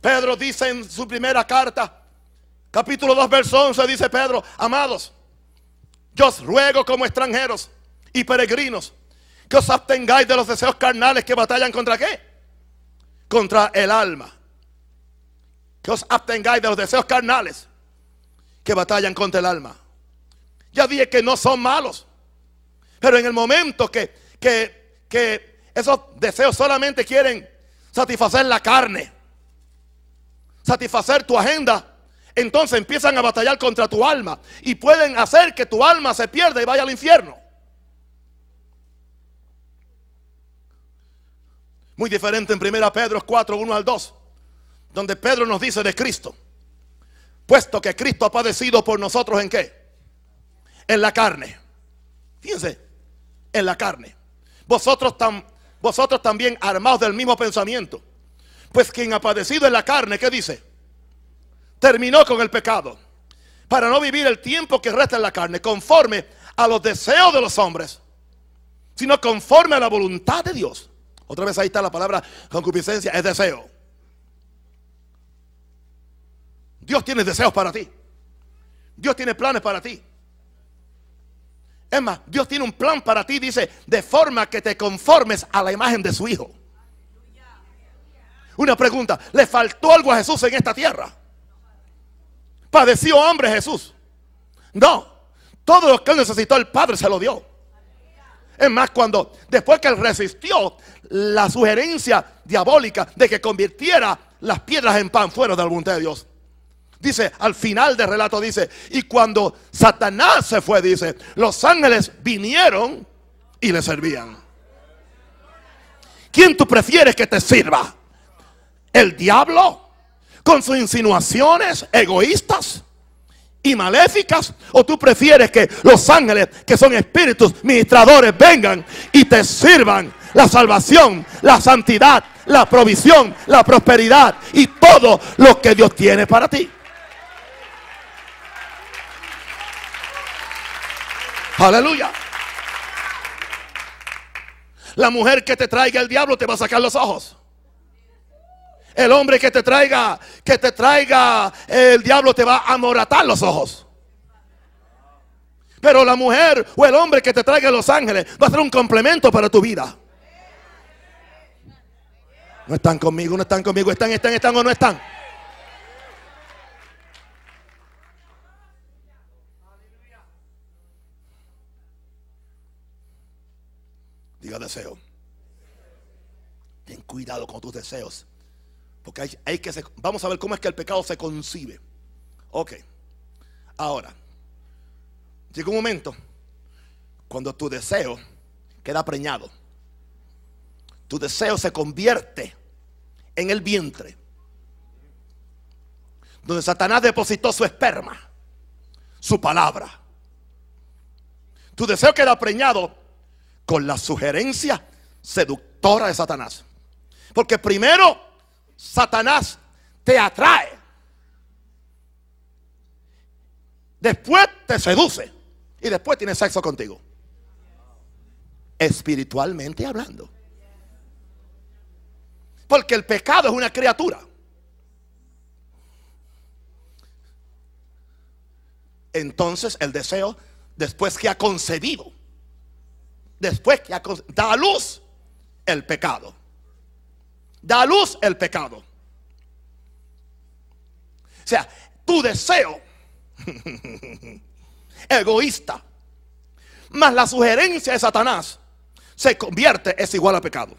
Pedro dice en su primera carta, capítulo 2, verso 11, dice Pedro, amados, yo os ruego como extranjeros y peregrinos que os abstengáis de los deseos carnales que batallan contra qué? Contra el alma. Que os abstengáis de los deseos carnales que batallan contra el alma. Ya dije que no son malos. Pero en el momento que, que, que esos deseos solamente quieren satisfacer la carne, satisfacer tu agenda, entonces empiezan a batallar contra tu alma y pueden hacer que tu alma se pierda y vaya al infierno. Muy diferente en 1 Pedro 4, 1 al 2, donde Pedro nos dice de Cristo, puesto que Cristo ha padecido por nosotros en qué? En la carne. Fíjense, en la carne. Vosotros, tam, vosotros también armados del mismo pensamiento. Pues quien ha padecido en la carne, ¿qué dice? Terminó con el pecado. Para no vivir el tiempo que resta en la carne, conforme a los deseos de los hombres, sino conforme a la voluntad de Dios. Otra vez ahí está la palabra concupiscencia, es deseo. Dios tiene deseos para ti. Dios tiene planes para ti. Es más, Dios tiene un plan para ti, dice, de forma que te conformes a la imagen de su Hijo. Una pregunta, ¿le faltó algo a Jesús en esta tierra? ¿Padeció hambre Jesús? No, todo lo que él necesitó el Padre se lo dio. Es más, cuando después que él resistió la sugerencia diabólica de que convirtiera las piedras en pan fuera de la voluntad de Dios. Dice, al final del relato dice, y cuando Satanás se fue, dice, los ángeles vinieron y le servían. ¿Quién tú prefieres que te sirva? el diablo con sus insinuaciones egoístas y maléficas? ¿O tú prefieres que los ángeles, que son espíritus ministradores, vengan y te sirvan la salvación, la santidad, la provisión, la prosperidad y todo lo que Dios tiene para ti? Aleluya. La mujer que te traiga el diablo te va a sacar los ojos. El hombre que te traiga, que te traiga, el diablo te va a moratar los ojos. Pero la mujer o el hombre que te traiga los ángeles va a ser un complemento para tu vida. No están conmigo, no están conmigo, están, están, están o no están. Diga deseo. Ten cuidado con tus deseos. Porque hay, que... vamos a ver cómo es que el pecado se concibe. Ok. Ahora. Llega un momento cuando tu deseo queda preñado. Tu deseo se convierte en el vientre. Donde Satanás depositó su esperma, su palabra. Tu deseo queda preñado con la sugerencia seductora de Satanás. Porque primero Satanás te atrae. Después te seduce. Y después tiene sexo contigo. Espiritualmente hablando. Porque el pecado es una criatura. Entonces el deseo, después que ha concebido, después que ha da a luz el pecado. Da a luz el pecado. O sea, tu deseo egoísta, más la sugerencia de Satanás se convierte, es igual a pecado.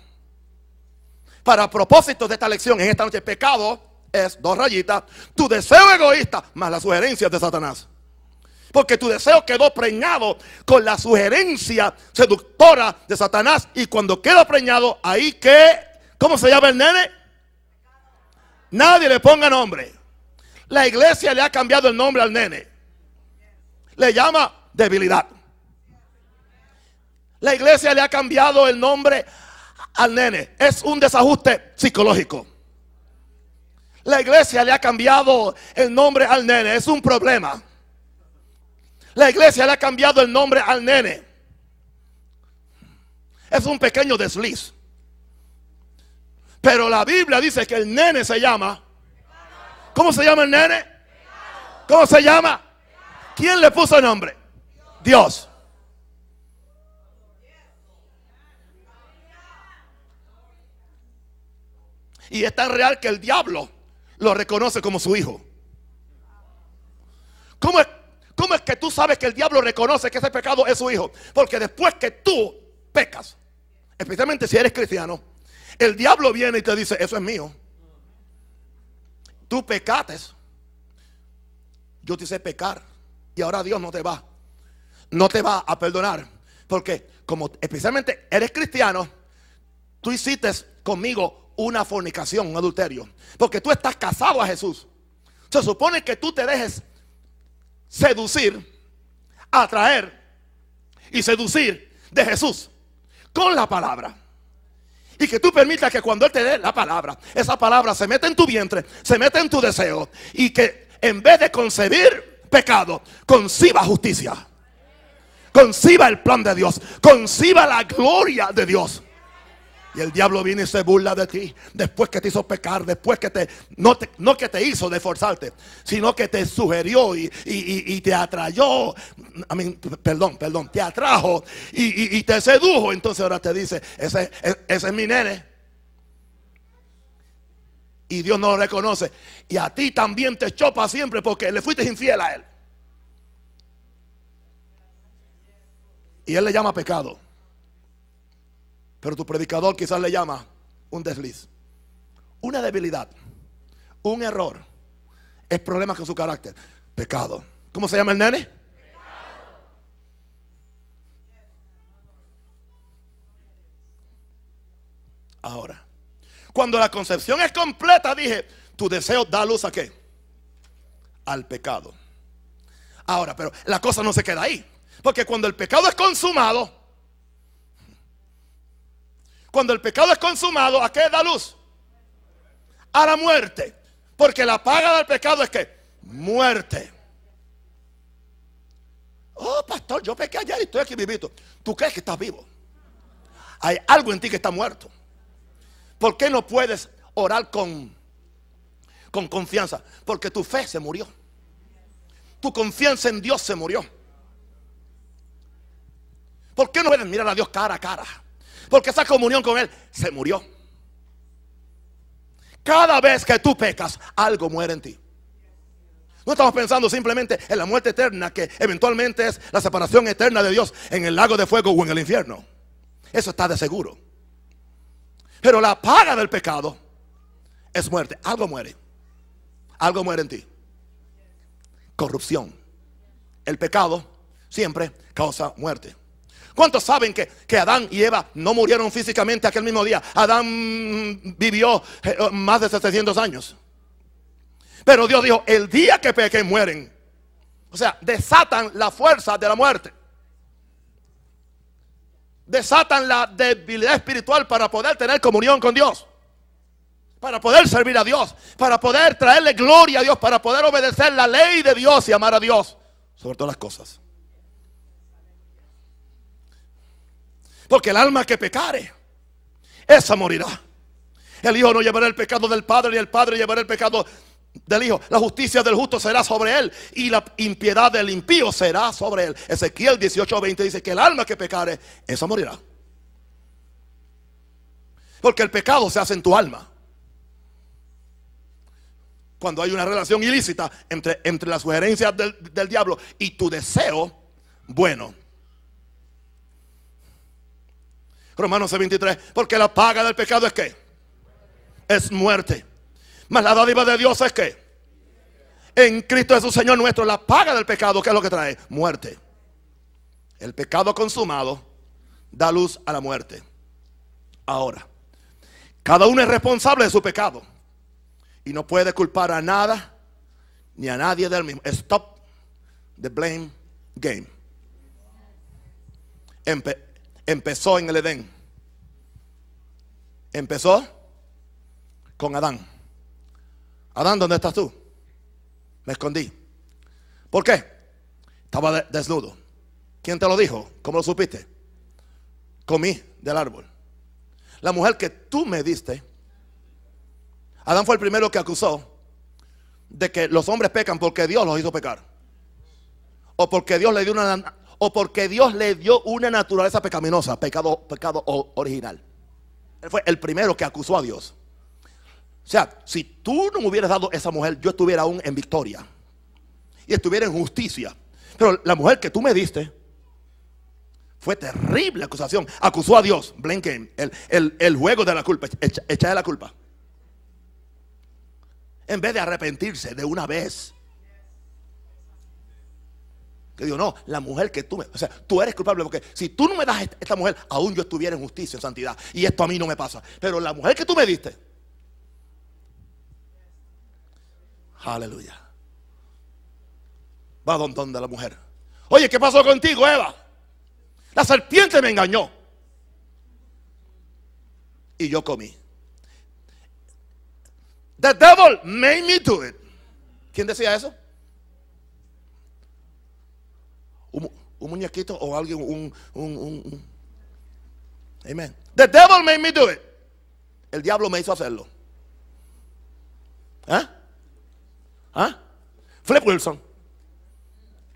Para propósitos de esta lección en esta noche, pecado es dos rayitas, tu deseo egoísta más la sugerencia de Satanás. Porque tu deseo quedó preñado con la sugerencia seductora de Satanás. Y cuando queda preñado, ahí que, ¿cómo se llama el nene? Nadie le ponga nombre. La iglesia le ha cambiado el nombre al nene. Le llama debilidad. La iglesia le ha cambiado el nombre al nene. Es un desajuste psicológico. La iglesia le ha cambiado el nombre al nene. Es un problema. La iglesia le ha cambiado el nombre al nene. Es un pequeño desliz. Pero la Biblia dice que el nene se llama. ¿Cómo se llama el nene? ¿Cómo se llama? ¿Quién le puso el nombre? Dios. Y es tan real que el diablo lo reconoce como su hijo. ¿Cómo es, ¿Cómo es que tú sabes que el diablo reconoce que ese pecado es su hijo? Porque después que tú pecas, especialmente si eres cristiano, el diablo viene y te dice, eso es mío. Tú pecates. Yo te hice pecar. Y ahora Dios no te va. No te va a perdonar. Porque como especialmente eres cristiano, tú hiciste conmigo una fornicación, un adulterio. Porque tú estás casado a Jesús. Se supone que tú te dejes seducir, atraer y seducir de Jesús con la palabra. Y que tú permitas que cuando Él te dé la palabra, esa palabra se mete en tu vientre, se mete en tu deseo. Y que en vez de concebir pecado, conciba justicia. Conciba el plan de Dios. Conciba la gloria de Dios. Y el diablo viene y se burla de ti. Después que te hizo pecar, después que te no, no que te hizo de forzarte, sino que te sugirió y, te atrayó. perdón, perdón, te atrajo y, te sedujo. Entonces ahora te dice, ese, ese es mi nene. Y Dios no lo reconoce. Y a ti también te echó para siempre porque le fuiste infiel a él. Y él le llama pecado. Pero tu predicador quizás le llama un desliz, una debilidad, un error. Es problema con su carácter. Pecado. ¿Cómo se llama el nene? Ahora, cuando la concepción es completa, dije, tu deseo da luz a qué? Al pecado. Ahora, pero la cosa no se queda ahí. Porque cuando el pecado es consumado, cuando el pecado es consumado, ¿a qué da luz? A la muerte. Porque la paga del pecado es que muerte. Oh, pastor, yo pequé ayer y estoy aquí vivito. ¿Tú crees que estás vivo? Hay algo en ti que está muerto. ¿Por qué no puedes orar con con confianza? Porque tu fe se murió. Tu confianza en Dios se murió. ¿Por qué no puedes mirar a Dios cara a cara? Porque esa comunión con Él se murió. Cada vez que tú pecas, algo muere en ti. No estamos pensando simplemente en la muerte eterna, que eventualmente es la separación eterna de Dios en el lago de fuego o en el infierno. Eso está de seguro. Pero la paga del pecado es muerte. Algo muere. Algo muere en ti. Corrupción. El pecado siempre causa muerte. ¿Cuántos saben que, que, Adán y Eva no murieron físicamente aquel mismo día? Adán vivió eh, más de 700 años. Pero Dios dijo, el día que pequen mueren. O sea, desatan la fuerza de la muerte. Desatan la debilidad espiritual para poder tener comunión con Dios. Para poder servir a Dios. Para poder traerle gloria a Dios. Para poder obedecer la ley de Dios y amar a Dios. Sobre todas las cosas. Porque el alma que pecare, esa morirá. El Hijo no llevará el pecado del Padre, ni el Padre llevará el pecado del Hijo. La justicia del justo será sobre él y la impiedad del impío será sobre él. Ezequiel 18:20 dice que el alma que pecare, esa morirá. Porque el pecado se hace en tu alma. Cuando hay una relación ilícita entre, entre las sugerencias del, del diablo y tu deseo bueno. Romanos 23. Porque la paga del pecado es que es muerte. Mas la dádiva de Dios es que en Cristo Jesús Señor nuestro, la paga del pecado, ¿qué es lo que trae? Muerte. El pecado consumado da luz a la muerte. Ahora, cada uno es responsable de su pecado y no puede culpar a nada ni a nadie del mismo. Stop the blame game. Empezó en el Edén. Empezó con Adán. Adán, ¿dónde estás tú? Me escondí. ¿Por qué? Estaba desnudo. ¿Quién te lo dijo? ¿Cómo lo supiste? Comí del árbol. La mujer que tú me diste, Adán fue el primero que acusó de que los hombres pecan porque Dios los hizo pecar. O porque Dios le dio una o porque Dios le dio una naturaleza pecaminosa, pecado, pecado original. Él fue el primero que acusó a Dios. O sea, si tú no me hubieras dado esa mujer, yo estuviera aún en victoria. Y estuviera en justicia. Pero la mujer que tú me diste fue terrible acusación. Acusó a Dios. Blinken, el, el, juego de la culpa. Echa, de la culpa. En vez de arrepentirse de una vez. Que digo, no, la mujer que tú me. O sea, tú eres culpable porque si tú no me das esta mujer, aún yo estuviera en justicia, en santidad. Y esto a mí no me pasa. Pero la mujer que tú me diste Aleluya. Va donde la mujer. Oye, ¿qué pasó contigo, Eva? La serpiente me engañó. Y yo comí. The devil made me do it. ¿Quién decía eso? Un, muñequito o alguien, un, un, un, Amen. The devil made me do it. El diablo me hizo hacerlo. ¿Eh? ¿Ah? Flip Wilson.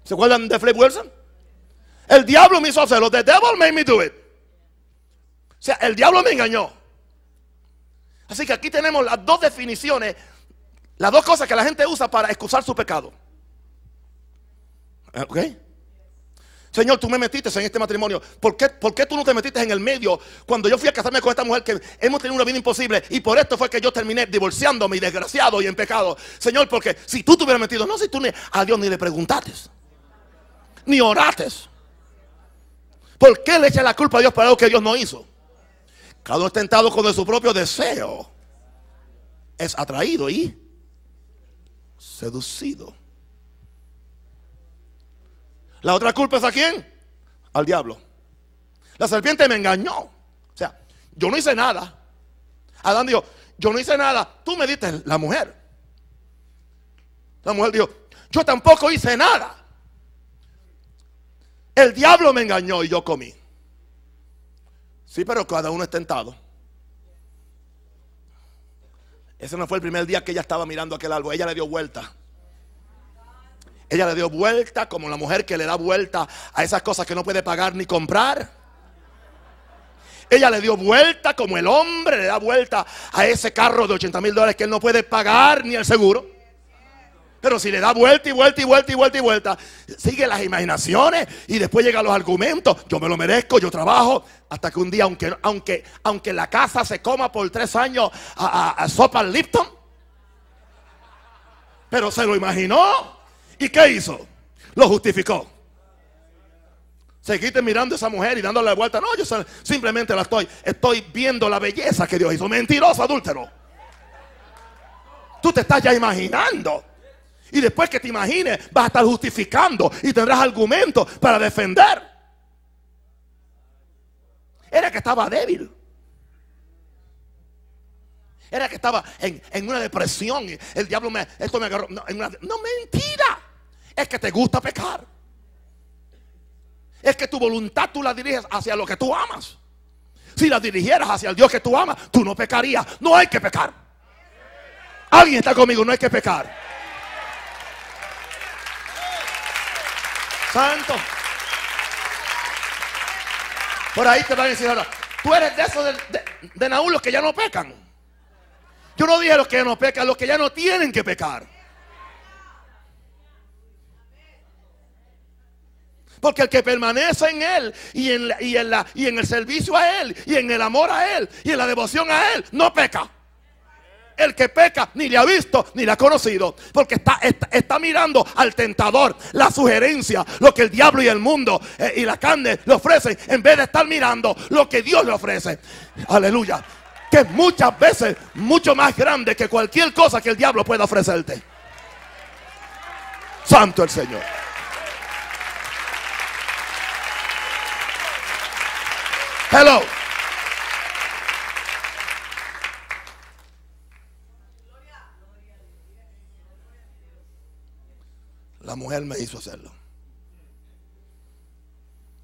¿Se acuerdan de Flip Wilson? El diablo me hizo hacerlo. The devil made me do it. O sea, el diablo me engañó. Así que aquí tenemos las dos definiciones, las dos cosas que la gente usa para excusar su pecado. ¿Ok? Señor, tú me metiste en este matrimonio. ¿Por qué, ¿Por qué, tú no te metiste en el medio cuando yo fui a casarme con esta mujer que hemos tenido una vida imposible? Y por esto fue que yo terminé divorciándome y desgraciado y en pecado. Señor, porque si tú te hubieras metido, no, si tú ni, a Dios ni le preguntaste, ni orates. ¿Por qué le echas la culpa a Dios para algo que Dios no hizo? Cada uno es tentado con su propio deseo. Es atraído y seducido. La otra culpa es a quién? Al diablo. La serpiente me engañó. O sea, yo no hice nada. Adán dijo, yo no hice nada. Tú me diste la mujer. La mujer dijo, yo tampoco hice nada. El diablo me engañó y yo comí. Sí, pero cada uno es tentado. Ese no fue el primer día que ella estaba mirando aquel árbol. Ella le dio vuelta. Ella le dio vuelta como la mujer que le da vuelta a esas cosas que no puede pagar ni comprar. Ella le dio vuelta como el hombre le da vuelta a ese carro de 80 mil dólares que él no puede pagar ni el seguro. Pero si le da vuelta y vuelta y vuelta y vuelta y vuelta, sigue las imaginaciones y después llegan los argumentos. Yo me lo merezco, yo trabajo. Hasta que un día, aunque, aunque, aunque la casa se coma por tres años a, sopa Lipton, pero se lo imaginó. ¿Y qué hizo? Lo justificó. Seguiste mirando a esa mujer y dándole la vuelta. No, yo simplemente la estoy, estoy viendo la belleza que Dios hizo. Mentiroso, adúltero. Tú te estás ya imaginando. Y después que te imagines, vas a estar justificando y tendrás argumentos para defender. Era que estaba débil. Era que estaba en, una depresión. El diablo me, esto me agarró. no, mentira. Es que te gusta pecar es que tu voluntad tú la diriges hacia lo que tú amas. Si la dirigieras hacia el Dios que tú amas, tú no pecarías. No hay que pecar. Alguien está conmigo, no hay que pecar. Santo. Por ahí te van a decir ahora, tú eres de esos de, de, de Naúl, los que ya no pecan. Yo no dije los que ya no pecan, los que ya no tienen que pecar. Porque el que permanece en Él y en, el servicio a Él y en el amor a Él y en la devoción a Él, no peca. El que peca ni le ha visto ni le ha conocido. Porque está, está, mirando al tentador, la sugerencia, lo que el diablo y el mundo eh, y la carne le ofrecen. En vez de estar mirando lo que Dios le ofrece. Aleluya. Que es muchas veces mucho más grande que cualquier cosa que el diablo pueda ofrecerte. Santo el Señor. Hello. La mujer me hizo hacerlo.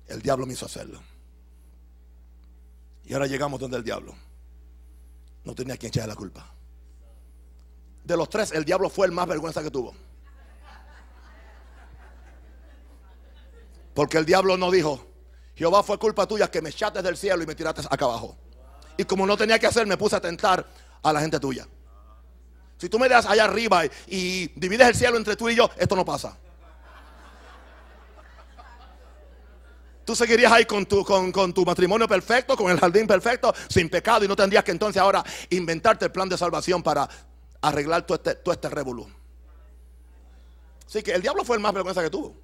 El diablo me hizo hacerlo. Y ahora llegamos donde el diablo. No tenía quien echarle la culpa. De los tres, el diablo fue el más vergüenza que tuvo. Porque el diablo no dijo, Jehová fue culpa tuya que me echaste del cielo y me tiraste acá abajo. Y como no tenía que hacer, me puse a tentar a la gente tuya. Si tú me das allá arriba y, divides el cielo entre tú y yo, esto no pasa. Tú seguirías ahí con tu, matrimonio perfecto, con el jardín perfecto, sin pecado, y no tendrías que entonces ahora inventarte el plan de salvación para arreglar todo este, todo este. Así que el diablo fue el más vergüenza que tuvo.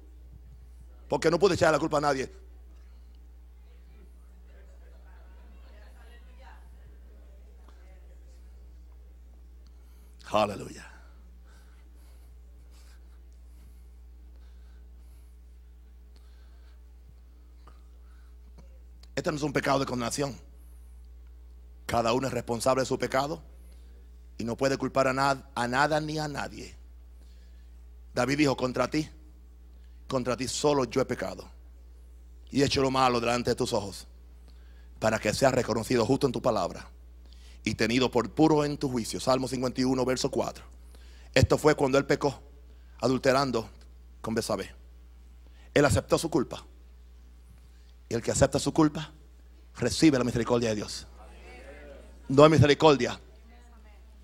Porque no pude echar la culpa a nadie. Aleluya. Este no es un pecado de condenación. Cada uno es responsable de su pecado y no puede culpar a, a nada ni a nadie. David dijo, contra ti, contra ti solo yo he pecado y he hecho lo malo delante de tus ojos para que seas reconocido justo en tu palabra y tenido por puro en tu juicio. Salmo 51, verso 4. Esto fue cuando él pecó, adulterando con Besabé. Él aceptó su culpa. Y el que acepta su culpa, recibe la misericordia de Dios. No hay misericordia.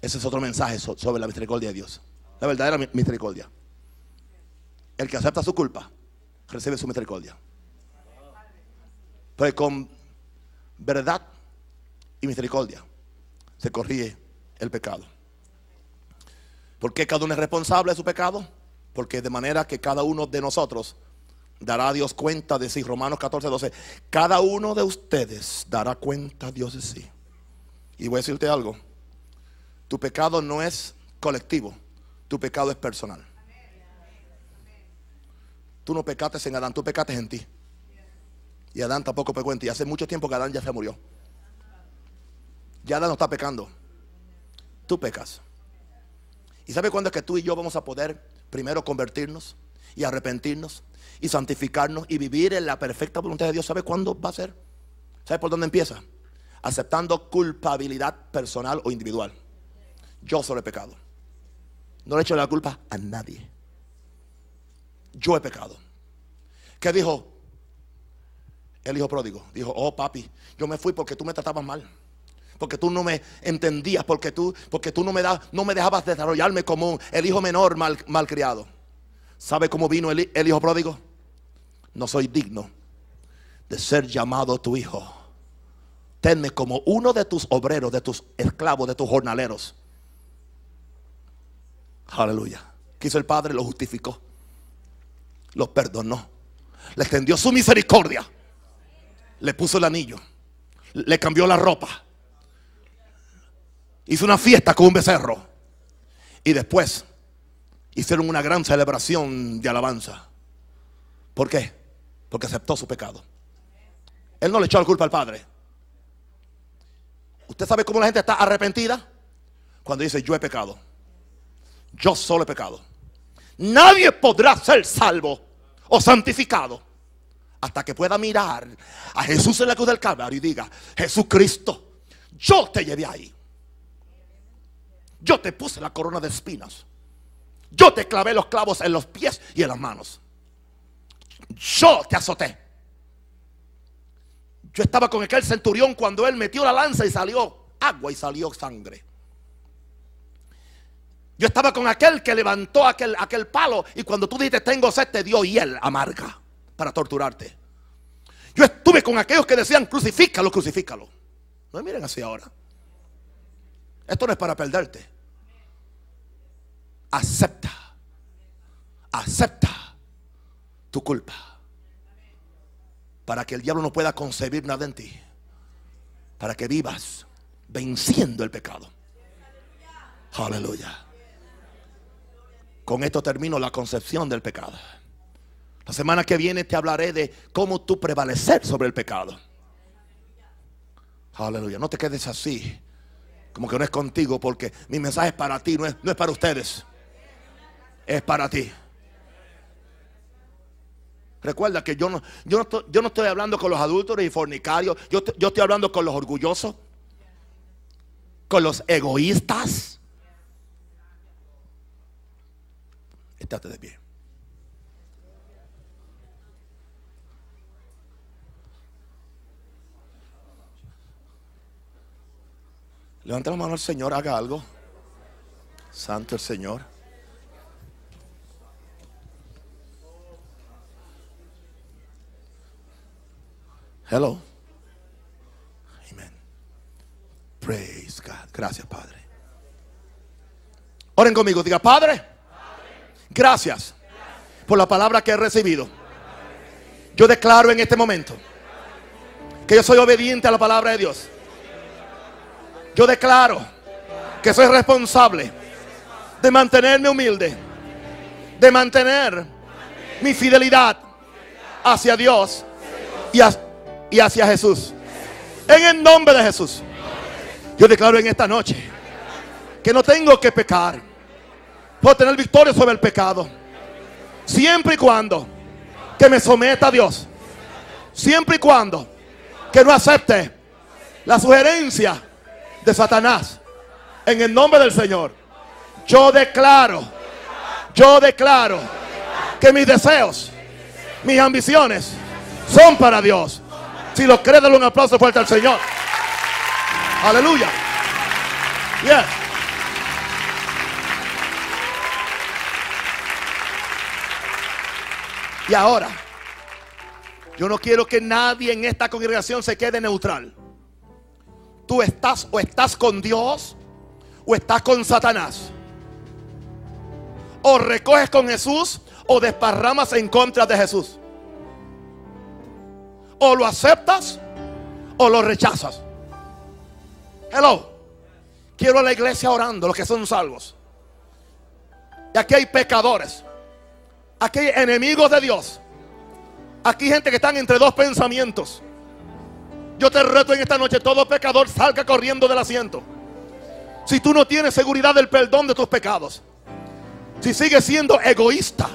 Ese es otro mensaje sobre la misericordia de Dios. La verdadera misericordia. El que acepta su culpa, recibe su misericordia. Pues con verdad y misericordia se corrige el pecado. ¿Por qué cada uno es responsable de su pecado? Porque de manera que cada uno de nosotros dará a Dios cuenta de sí. Romanos 14, 12. Cada uno de ustedes dará cuenta a Dios de sí. Y voy a decirte algo. Tu pecado no es colectivo. Tu pecado es personal. Tú no pecaste en Adán, tú pecaste en ti. Y Adán tampoco pecó en ti. Hace mucho tiempo que Adán ya se murió. Ya no está pecando. Tú pecas. ¿Y sabe cuándo es que tú y yo vamos a poder primero convertirnos y arrepentirnos y santificarnos y vivir en la perfecta voluntad de Dios? ¿Sabe cuándo va a ser? ¿Sabe por dónde empieza? Aceptando culpabilidad personal o individual. Yo solo he pecado. No le echo la culpa a nadie. Yo he pecado. ¿Qué dijo el hijo pródigo? Dijo, oh papi, yo me fui porque tú me tratabas mal. Porque tú no me entendías, porque tú, porque tú no, me da, no me dejabas desarrollarme como el hijo menor mal, malcriado. ¿Sabe cómo vino el, hijo pródigo? No soy digno de ser llamado tu hijo. Tenme como uno de tus obreros, de tus esclavos, de tus jornaleros. Aleluya. Quiso el Padre, lo justificó. Lo perdonó. Le extendió su misericordia. Le puso el anillo. Le cambió la ropa. Hizo una fiesta con un becerro. Y después hicieron una gran celebración de alabanza. ¿Por qué? Porque aceptó su pecado. Él no le echó la culpa al Padre. ¿Usted sabe cómo la gente está arrepentida? Cuando dice, yo he pecado. Yo solo he pecado. Nadie podrá ser salvo o santificado hasta que pueda mirar a Jesús en la cruz del Calvario y diga, Jesucristo, yo te llevé ahí. Yo te puse la corona de espinas. Yo te clavé los clavos en los pies y en las manos. Yo te azoté. Yo estaba con aquel centurión cuando él metió la lanza y salió agua y salió sangre. Yo estaba con aquel que levantó aquel, aquel palo y cuando tú dijiste tengo sed te dio hiel amarga para torturarte. Yo estuve con aquellos que decían crucifícalo, crucifícalo. No miren así ahora. Esto no es para perderte. Acepta. Acepta tu culpa. Para que el diablo no pueda concebir nada en ti. Para que vivas venciendo el pecado. Aleluya. Con esto termino la concepción del pecado. La semana que viene te hablaré de cómo tú prevalecer sobre el pecado. Aleluya. No te quedes así. Como que no es contigo porque mi mensaje es para ti, no es, no es para ustedes. Es para ti. Recuerda que yo no, yo no, estoy, yo no estoy hablando con los adultos y fornicarios. Yo, yo estoy hablando con los orgullosos. Con los egoístas. Estate de pie. Levanta la mano al Señor, haga algo. Santo el Señor. Hello. Amen. Praise God. Gracias, Padre. Oren conmigo. Diga, Padre, gracias por la palabra que he recibido. Yo declaro en este momento que yo soy obediente a la palabra de Dios. Yo declaro que soy responsable de mantenerme humilde, de mantener mi fidelidad hacia Dios y, hacia Jesús. En el nombre de Jesús. Yo declaro en esta noche que no tengo que pecar. Puedo tener victoria sobre el pecado. Siempre y cuando que me someta a Dios. Siempre y cuando que no acepte la sugerencia de Satanás. En el nombre del Señor. Yo declaro, yo declaro que mis deseos, mis ambiciones son para Dios. Si lo crees, dale un aplauso fuerte al Señor. Aleluya. Yes. Y ahora, yo no quiero que nadie en esta congregación se quede neutral. Tú estás o estás con Dios o estás con Satanás. O recoges con Jesús o desparramas en contra de Jesús. O lo aceptas o lo rechazas. Hello. Quiero a la iglesia orando, los que son salvos. Y aquí hay pecadores. Aquí hay enemigos de Dios. Aquí hay gente que están entre dos pensamientos. Yo te reto en esta noche, todo pecador salga corriendo del asiento. Si tú no tienes seguridad del perdón de tus pecados. Si sigues siendo egoísta,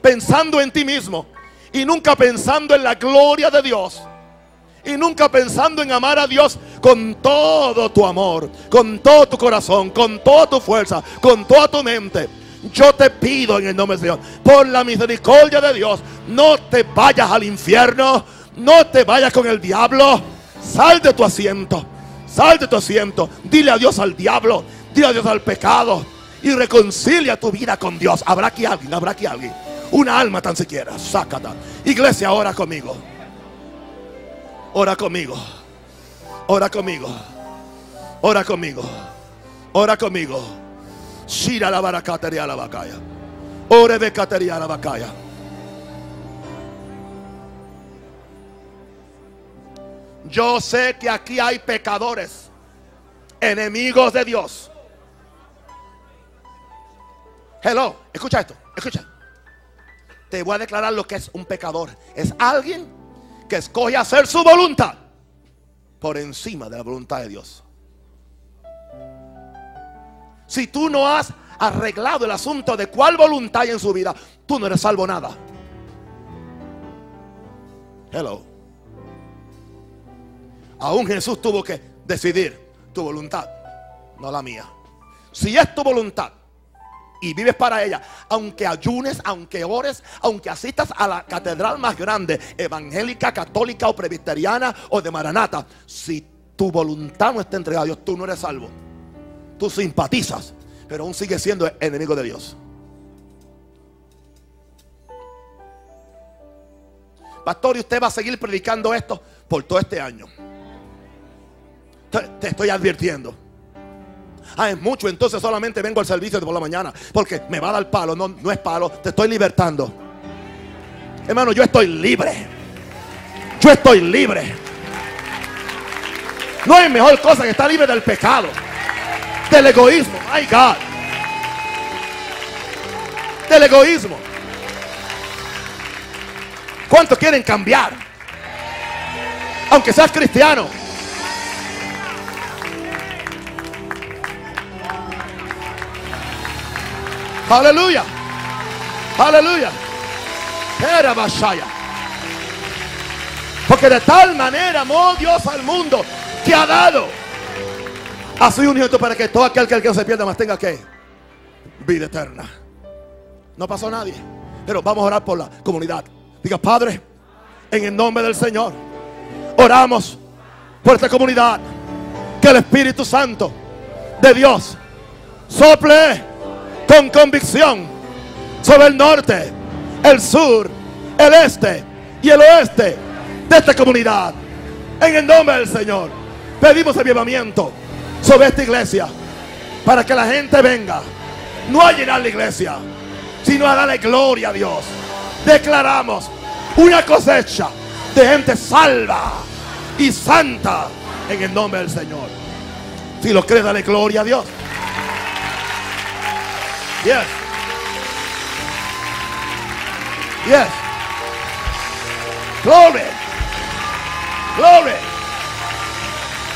pensando en ti mismo y nunca pensando en la gloria de Dios. y nunca pensando en amar a Dios con todo tu amor, con todo tu corazón, con toda tu fuerza, con toda tu mente. Yo te pido en el nombre del Señor, por la misericordia de Dios, no te vayas al infierno, no te vayas con el diablo. Sal de tu asiento, sal de tu asiento. Dile adiós al diablo, dile adiós al pecado y reconcilia tu vida con Dios. Habrá aquí alguien, habrá aquí alguien. Una alma tan siquiera, sácata. Iglesia, ora conmigo. Ora conmigo. Ora conmigo. Ora conmigo. Ora conmigo. Shira la baracatería la bacaya. Ore becatería la bacaya. Yo sé que aquí hay pecadores, enemigos de Dios. Hello, escucha esto, escucha. Te voy a declarar lo que es un pecador. Es alguien que escoge hacer su voluntad por encima de la voluntad de Dios. Si tú no has arreglado el asunto de cuál voluntad hay en su vida, tú no eres salvo nada. Hello. Aún Jesús tuvo que decidir tu voluntad, no la mía. Si es tu voluntad y vives para ella, aunque ayunes, aunque ores, aunque asistas a la catedral más grande, evangélica, católica o presbiteriana o de Maranata, si tu voluntad no está entregada a Dios, tú no eres salvo. Tú simpatizas, pero aún sigues siendo enemigo de Dios. Pastor, y usted va a seguir predicando esto por todo este año. Te, estoy advirtiendo. Ah, es mucho, entonces solamente vengo al servicio de por la mañana. Porque me va a dar palo. No, no es palo, te estoy libertando. Hermano, yo estoy libre. Yo estoy libre. No hay mejor cosa que estar libre del pecado, del egoísmo. My God. Del egoísmo. ¿Cuántos quieren cambiar? Aunque seas cristiano. Aleluya. Aleluya. Era. Porque de tal manera amó Dios al mundo que ha dado a su hijo para que todo aquel que, no se pierda más tenga que vida eterna. No pasó nadie. Pero vamos a orar por la comunidad. Diga, Padre, en el nombre del Señor, oramos por esta comunidad. Que el Espíritu Santo de Dios sople con convicción sobre el norte, el sur, el este y el oeste de esta comunidad. En el nombre del Señor, pedimos avivamiento sobre esta iglesia para que la gente venga, no a llenar la iglesia, sino a darle gloria a Dios. Declaramos una cosecha de gente salva y santa en el nombre del Señor. Si lo crees, dale gloria a Dios. Yes. Yes. Glory. Glory.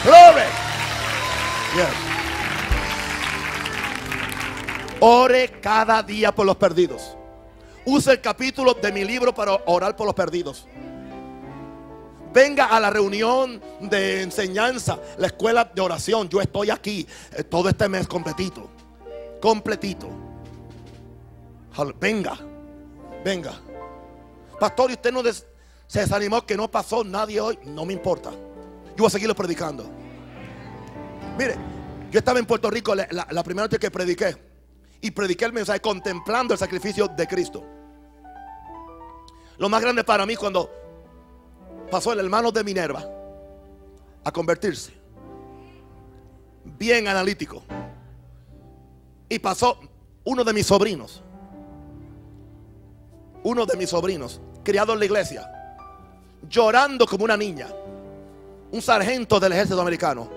Glory. Yes. Ore cada día por los perdidos. Use el capítulo de mi libro para orar por los perdidos. Venga a la reunión de enseñanza, la escuela de oración. Yo estoy aquí eh, todo este mes completito. Completito. Venga, venga. Pastor, y usted no se desanimó que no pasó nadie hoy. No me importa. Yo voy a seguirlo predicando. Mire, yo estaba en Puerto Rico la, la primera noche que prediqué. Y prediqué el mensaje contemplando el sacrificio de Cristo. Lo más grande para mí cuando pasó el hermano de Minerva a convertirse. Bien analítico. Y pasó uno de mis sobrinos uno de mis sobrinos, criado en la iglesia, llorando como una niña, un sargento del ejército americano.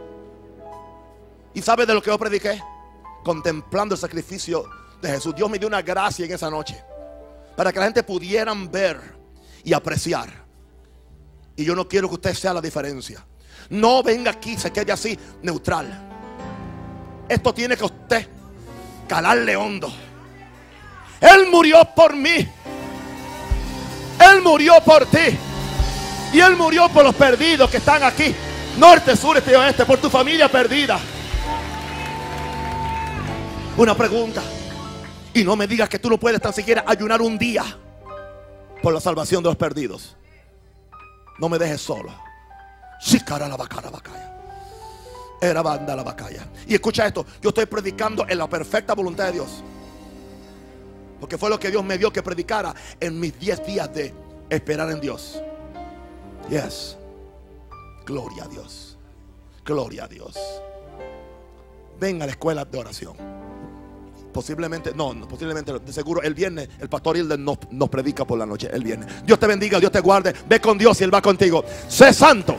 ¿Y sabe de lo que yo prediqué? Contemplando el sacrificio de Jesús. Dios me dio una gracia en esa noche para que la gente pudieran ver y apreciar. Y yo no quiero que usted sea la diferencia. No venga aquí, se quede así, neutral. Esto tiene que usted calarle hondo. Él murió por mí. Él murió por ti. Y Él murió por los perdidos que están aquí. Norte, sur, este y oeste. Por tu familia perdida. Una pregunta. Y no me digas que tú no puedes tan siquiera ayunar un día por la salvación de los perdidos. No me dejes solo. Cara la bacana bacaya. Era banda la bacaya. Y escucha esto. Yo estoy predicando en la perfecta voluntad de Dios. Porque fue lo que Dios me dio que predicara en mis 10 días de esperar en Dios. Yes. Gloria a Dios. Gloria a Dios. Ven a la escuela de oración. Posiblemente, no, posiblemente, de seguro el viernes el pastor Hilden nos, nos predica por la noche, el viernes. Dios te bendiga, Dios te guarde. Ve con Dios y Él va contigo. Sé santo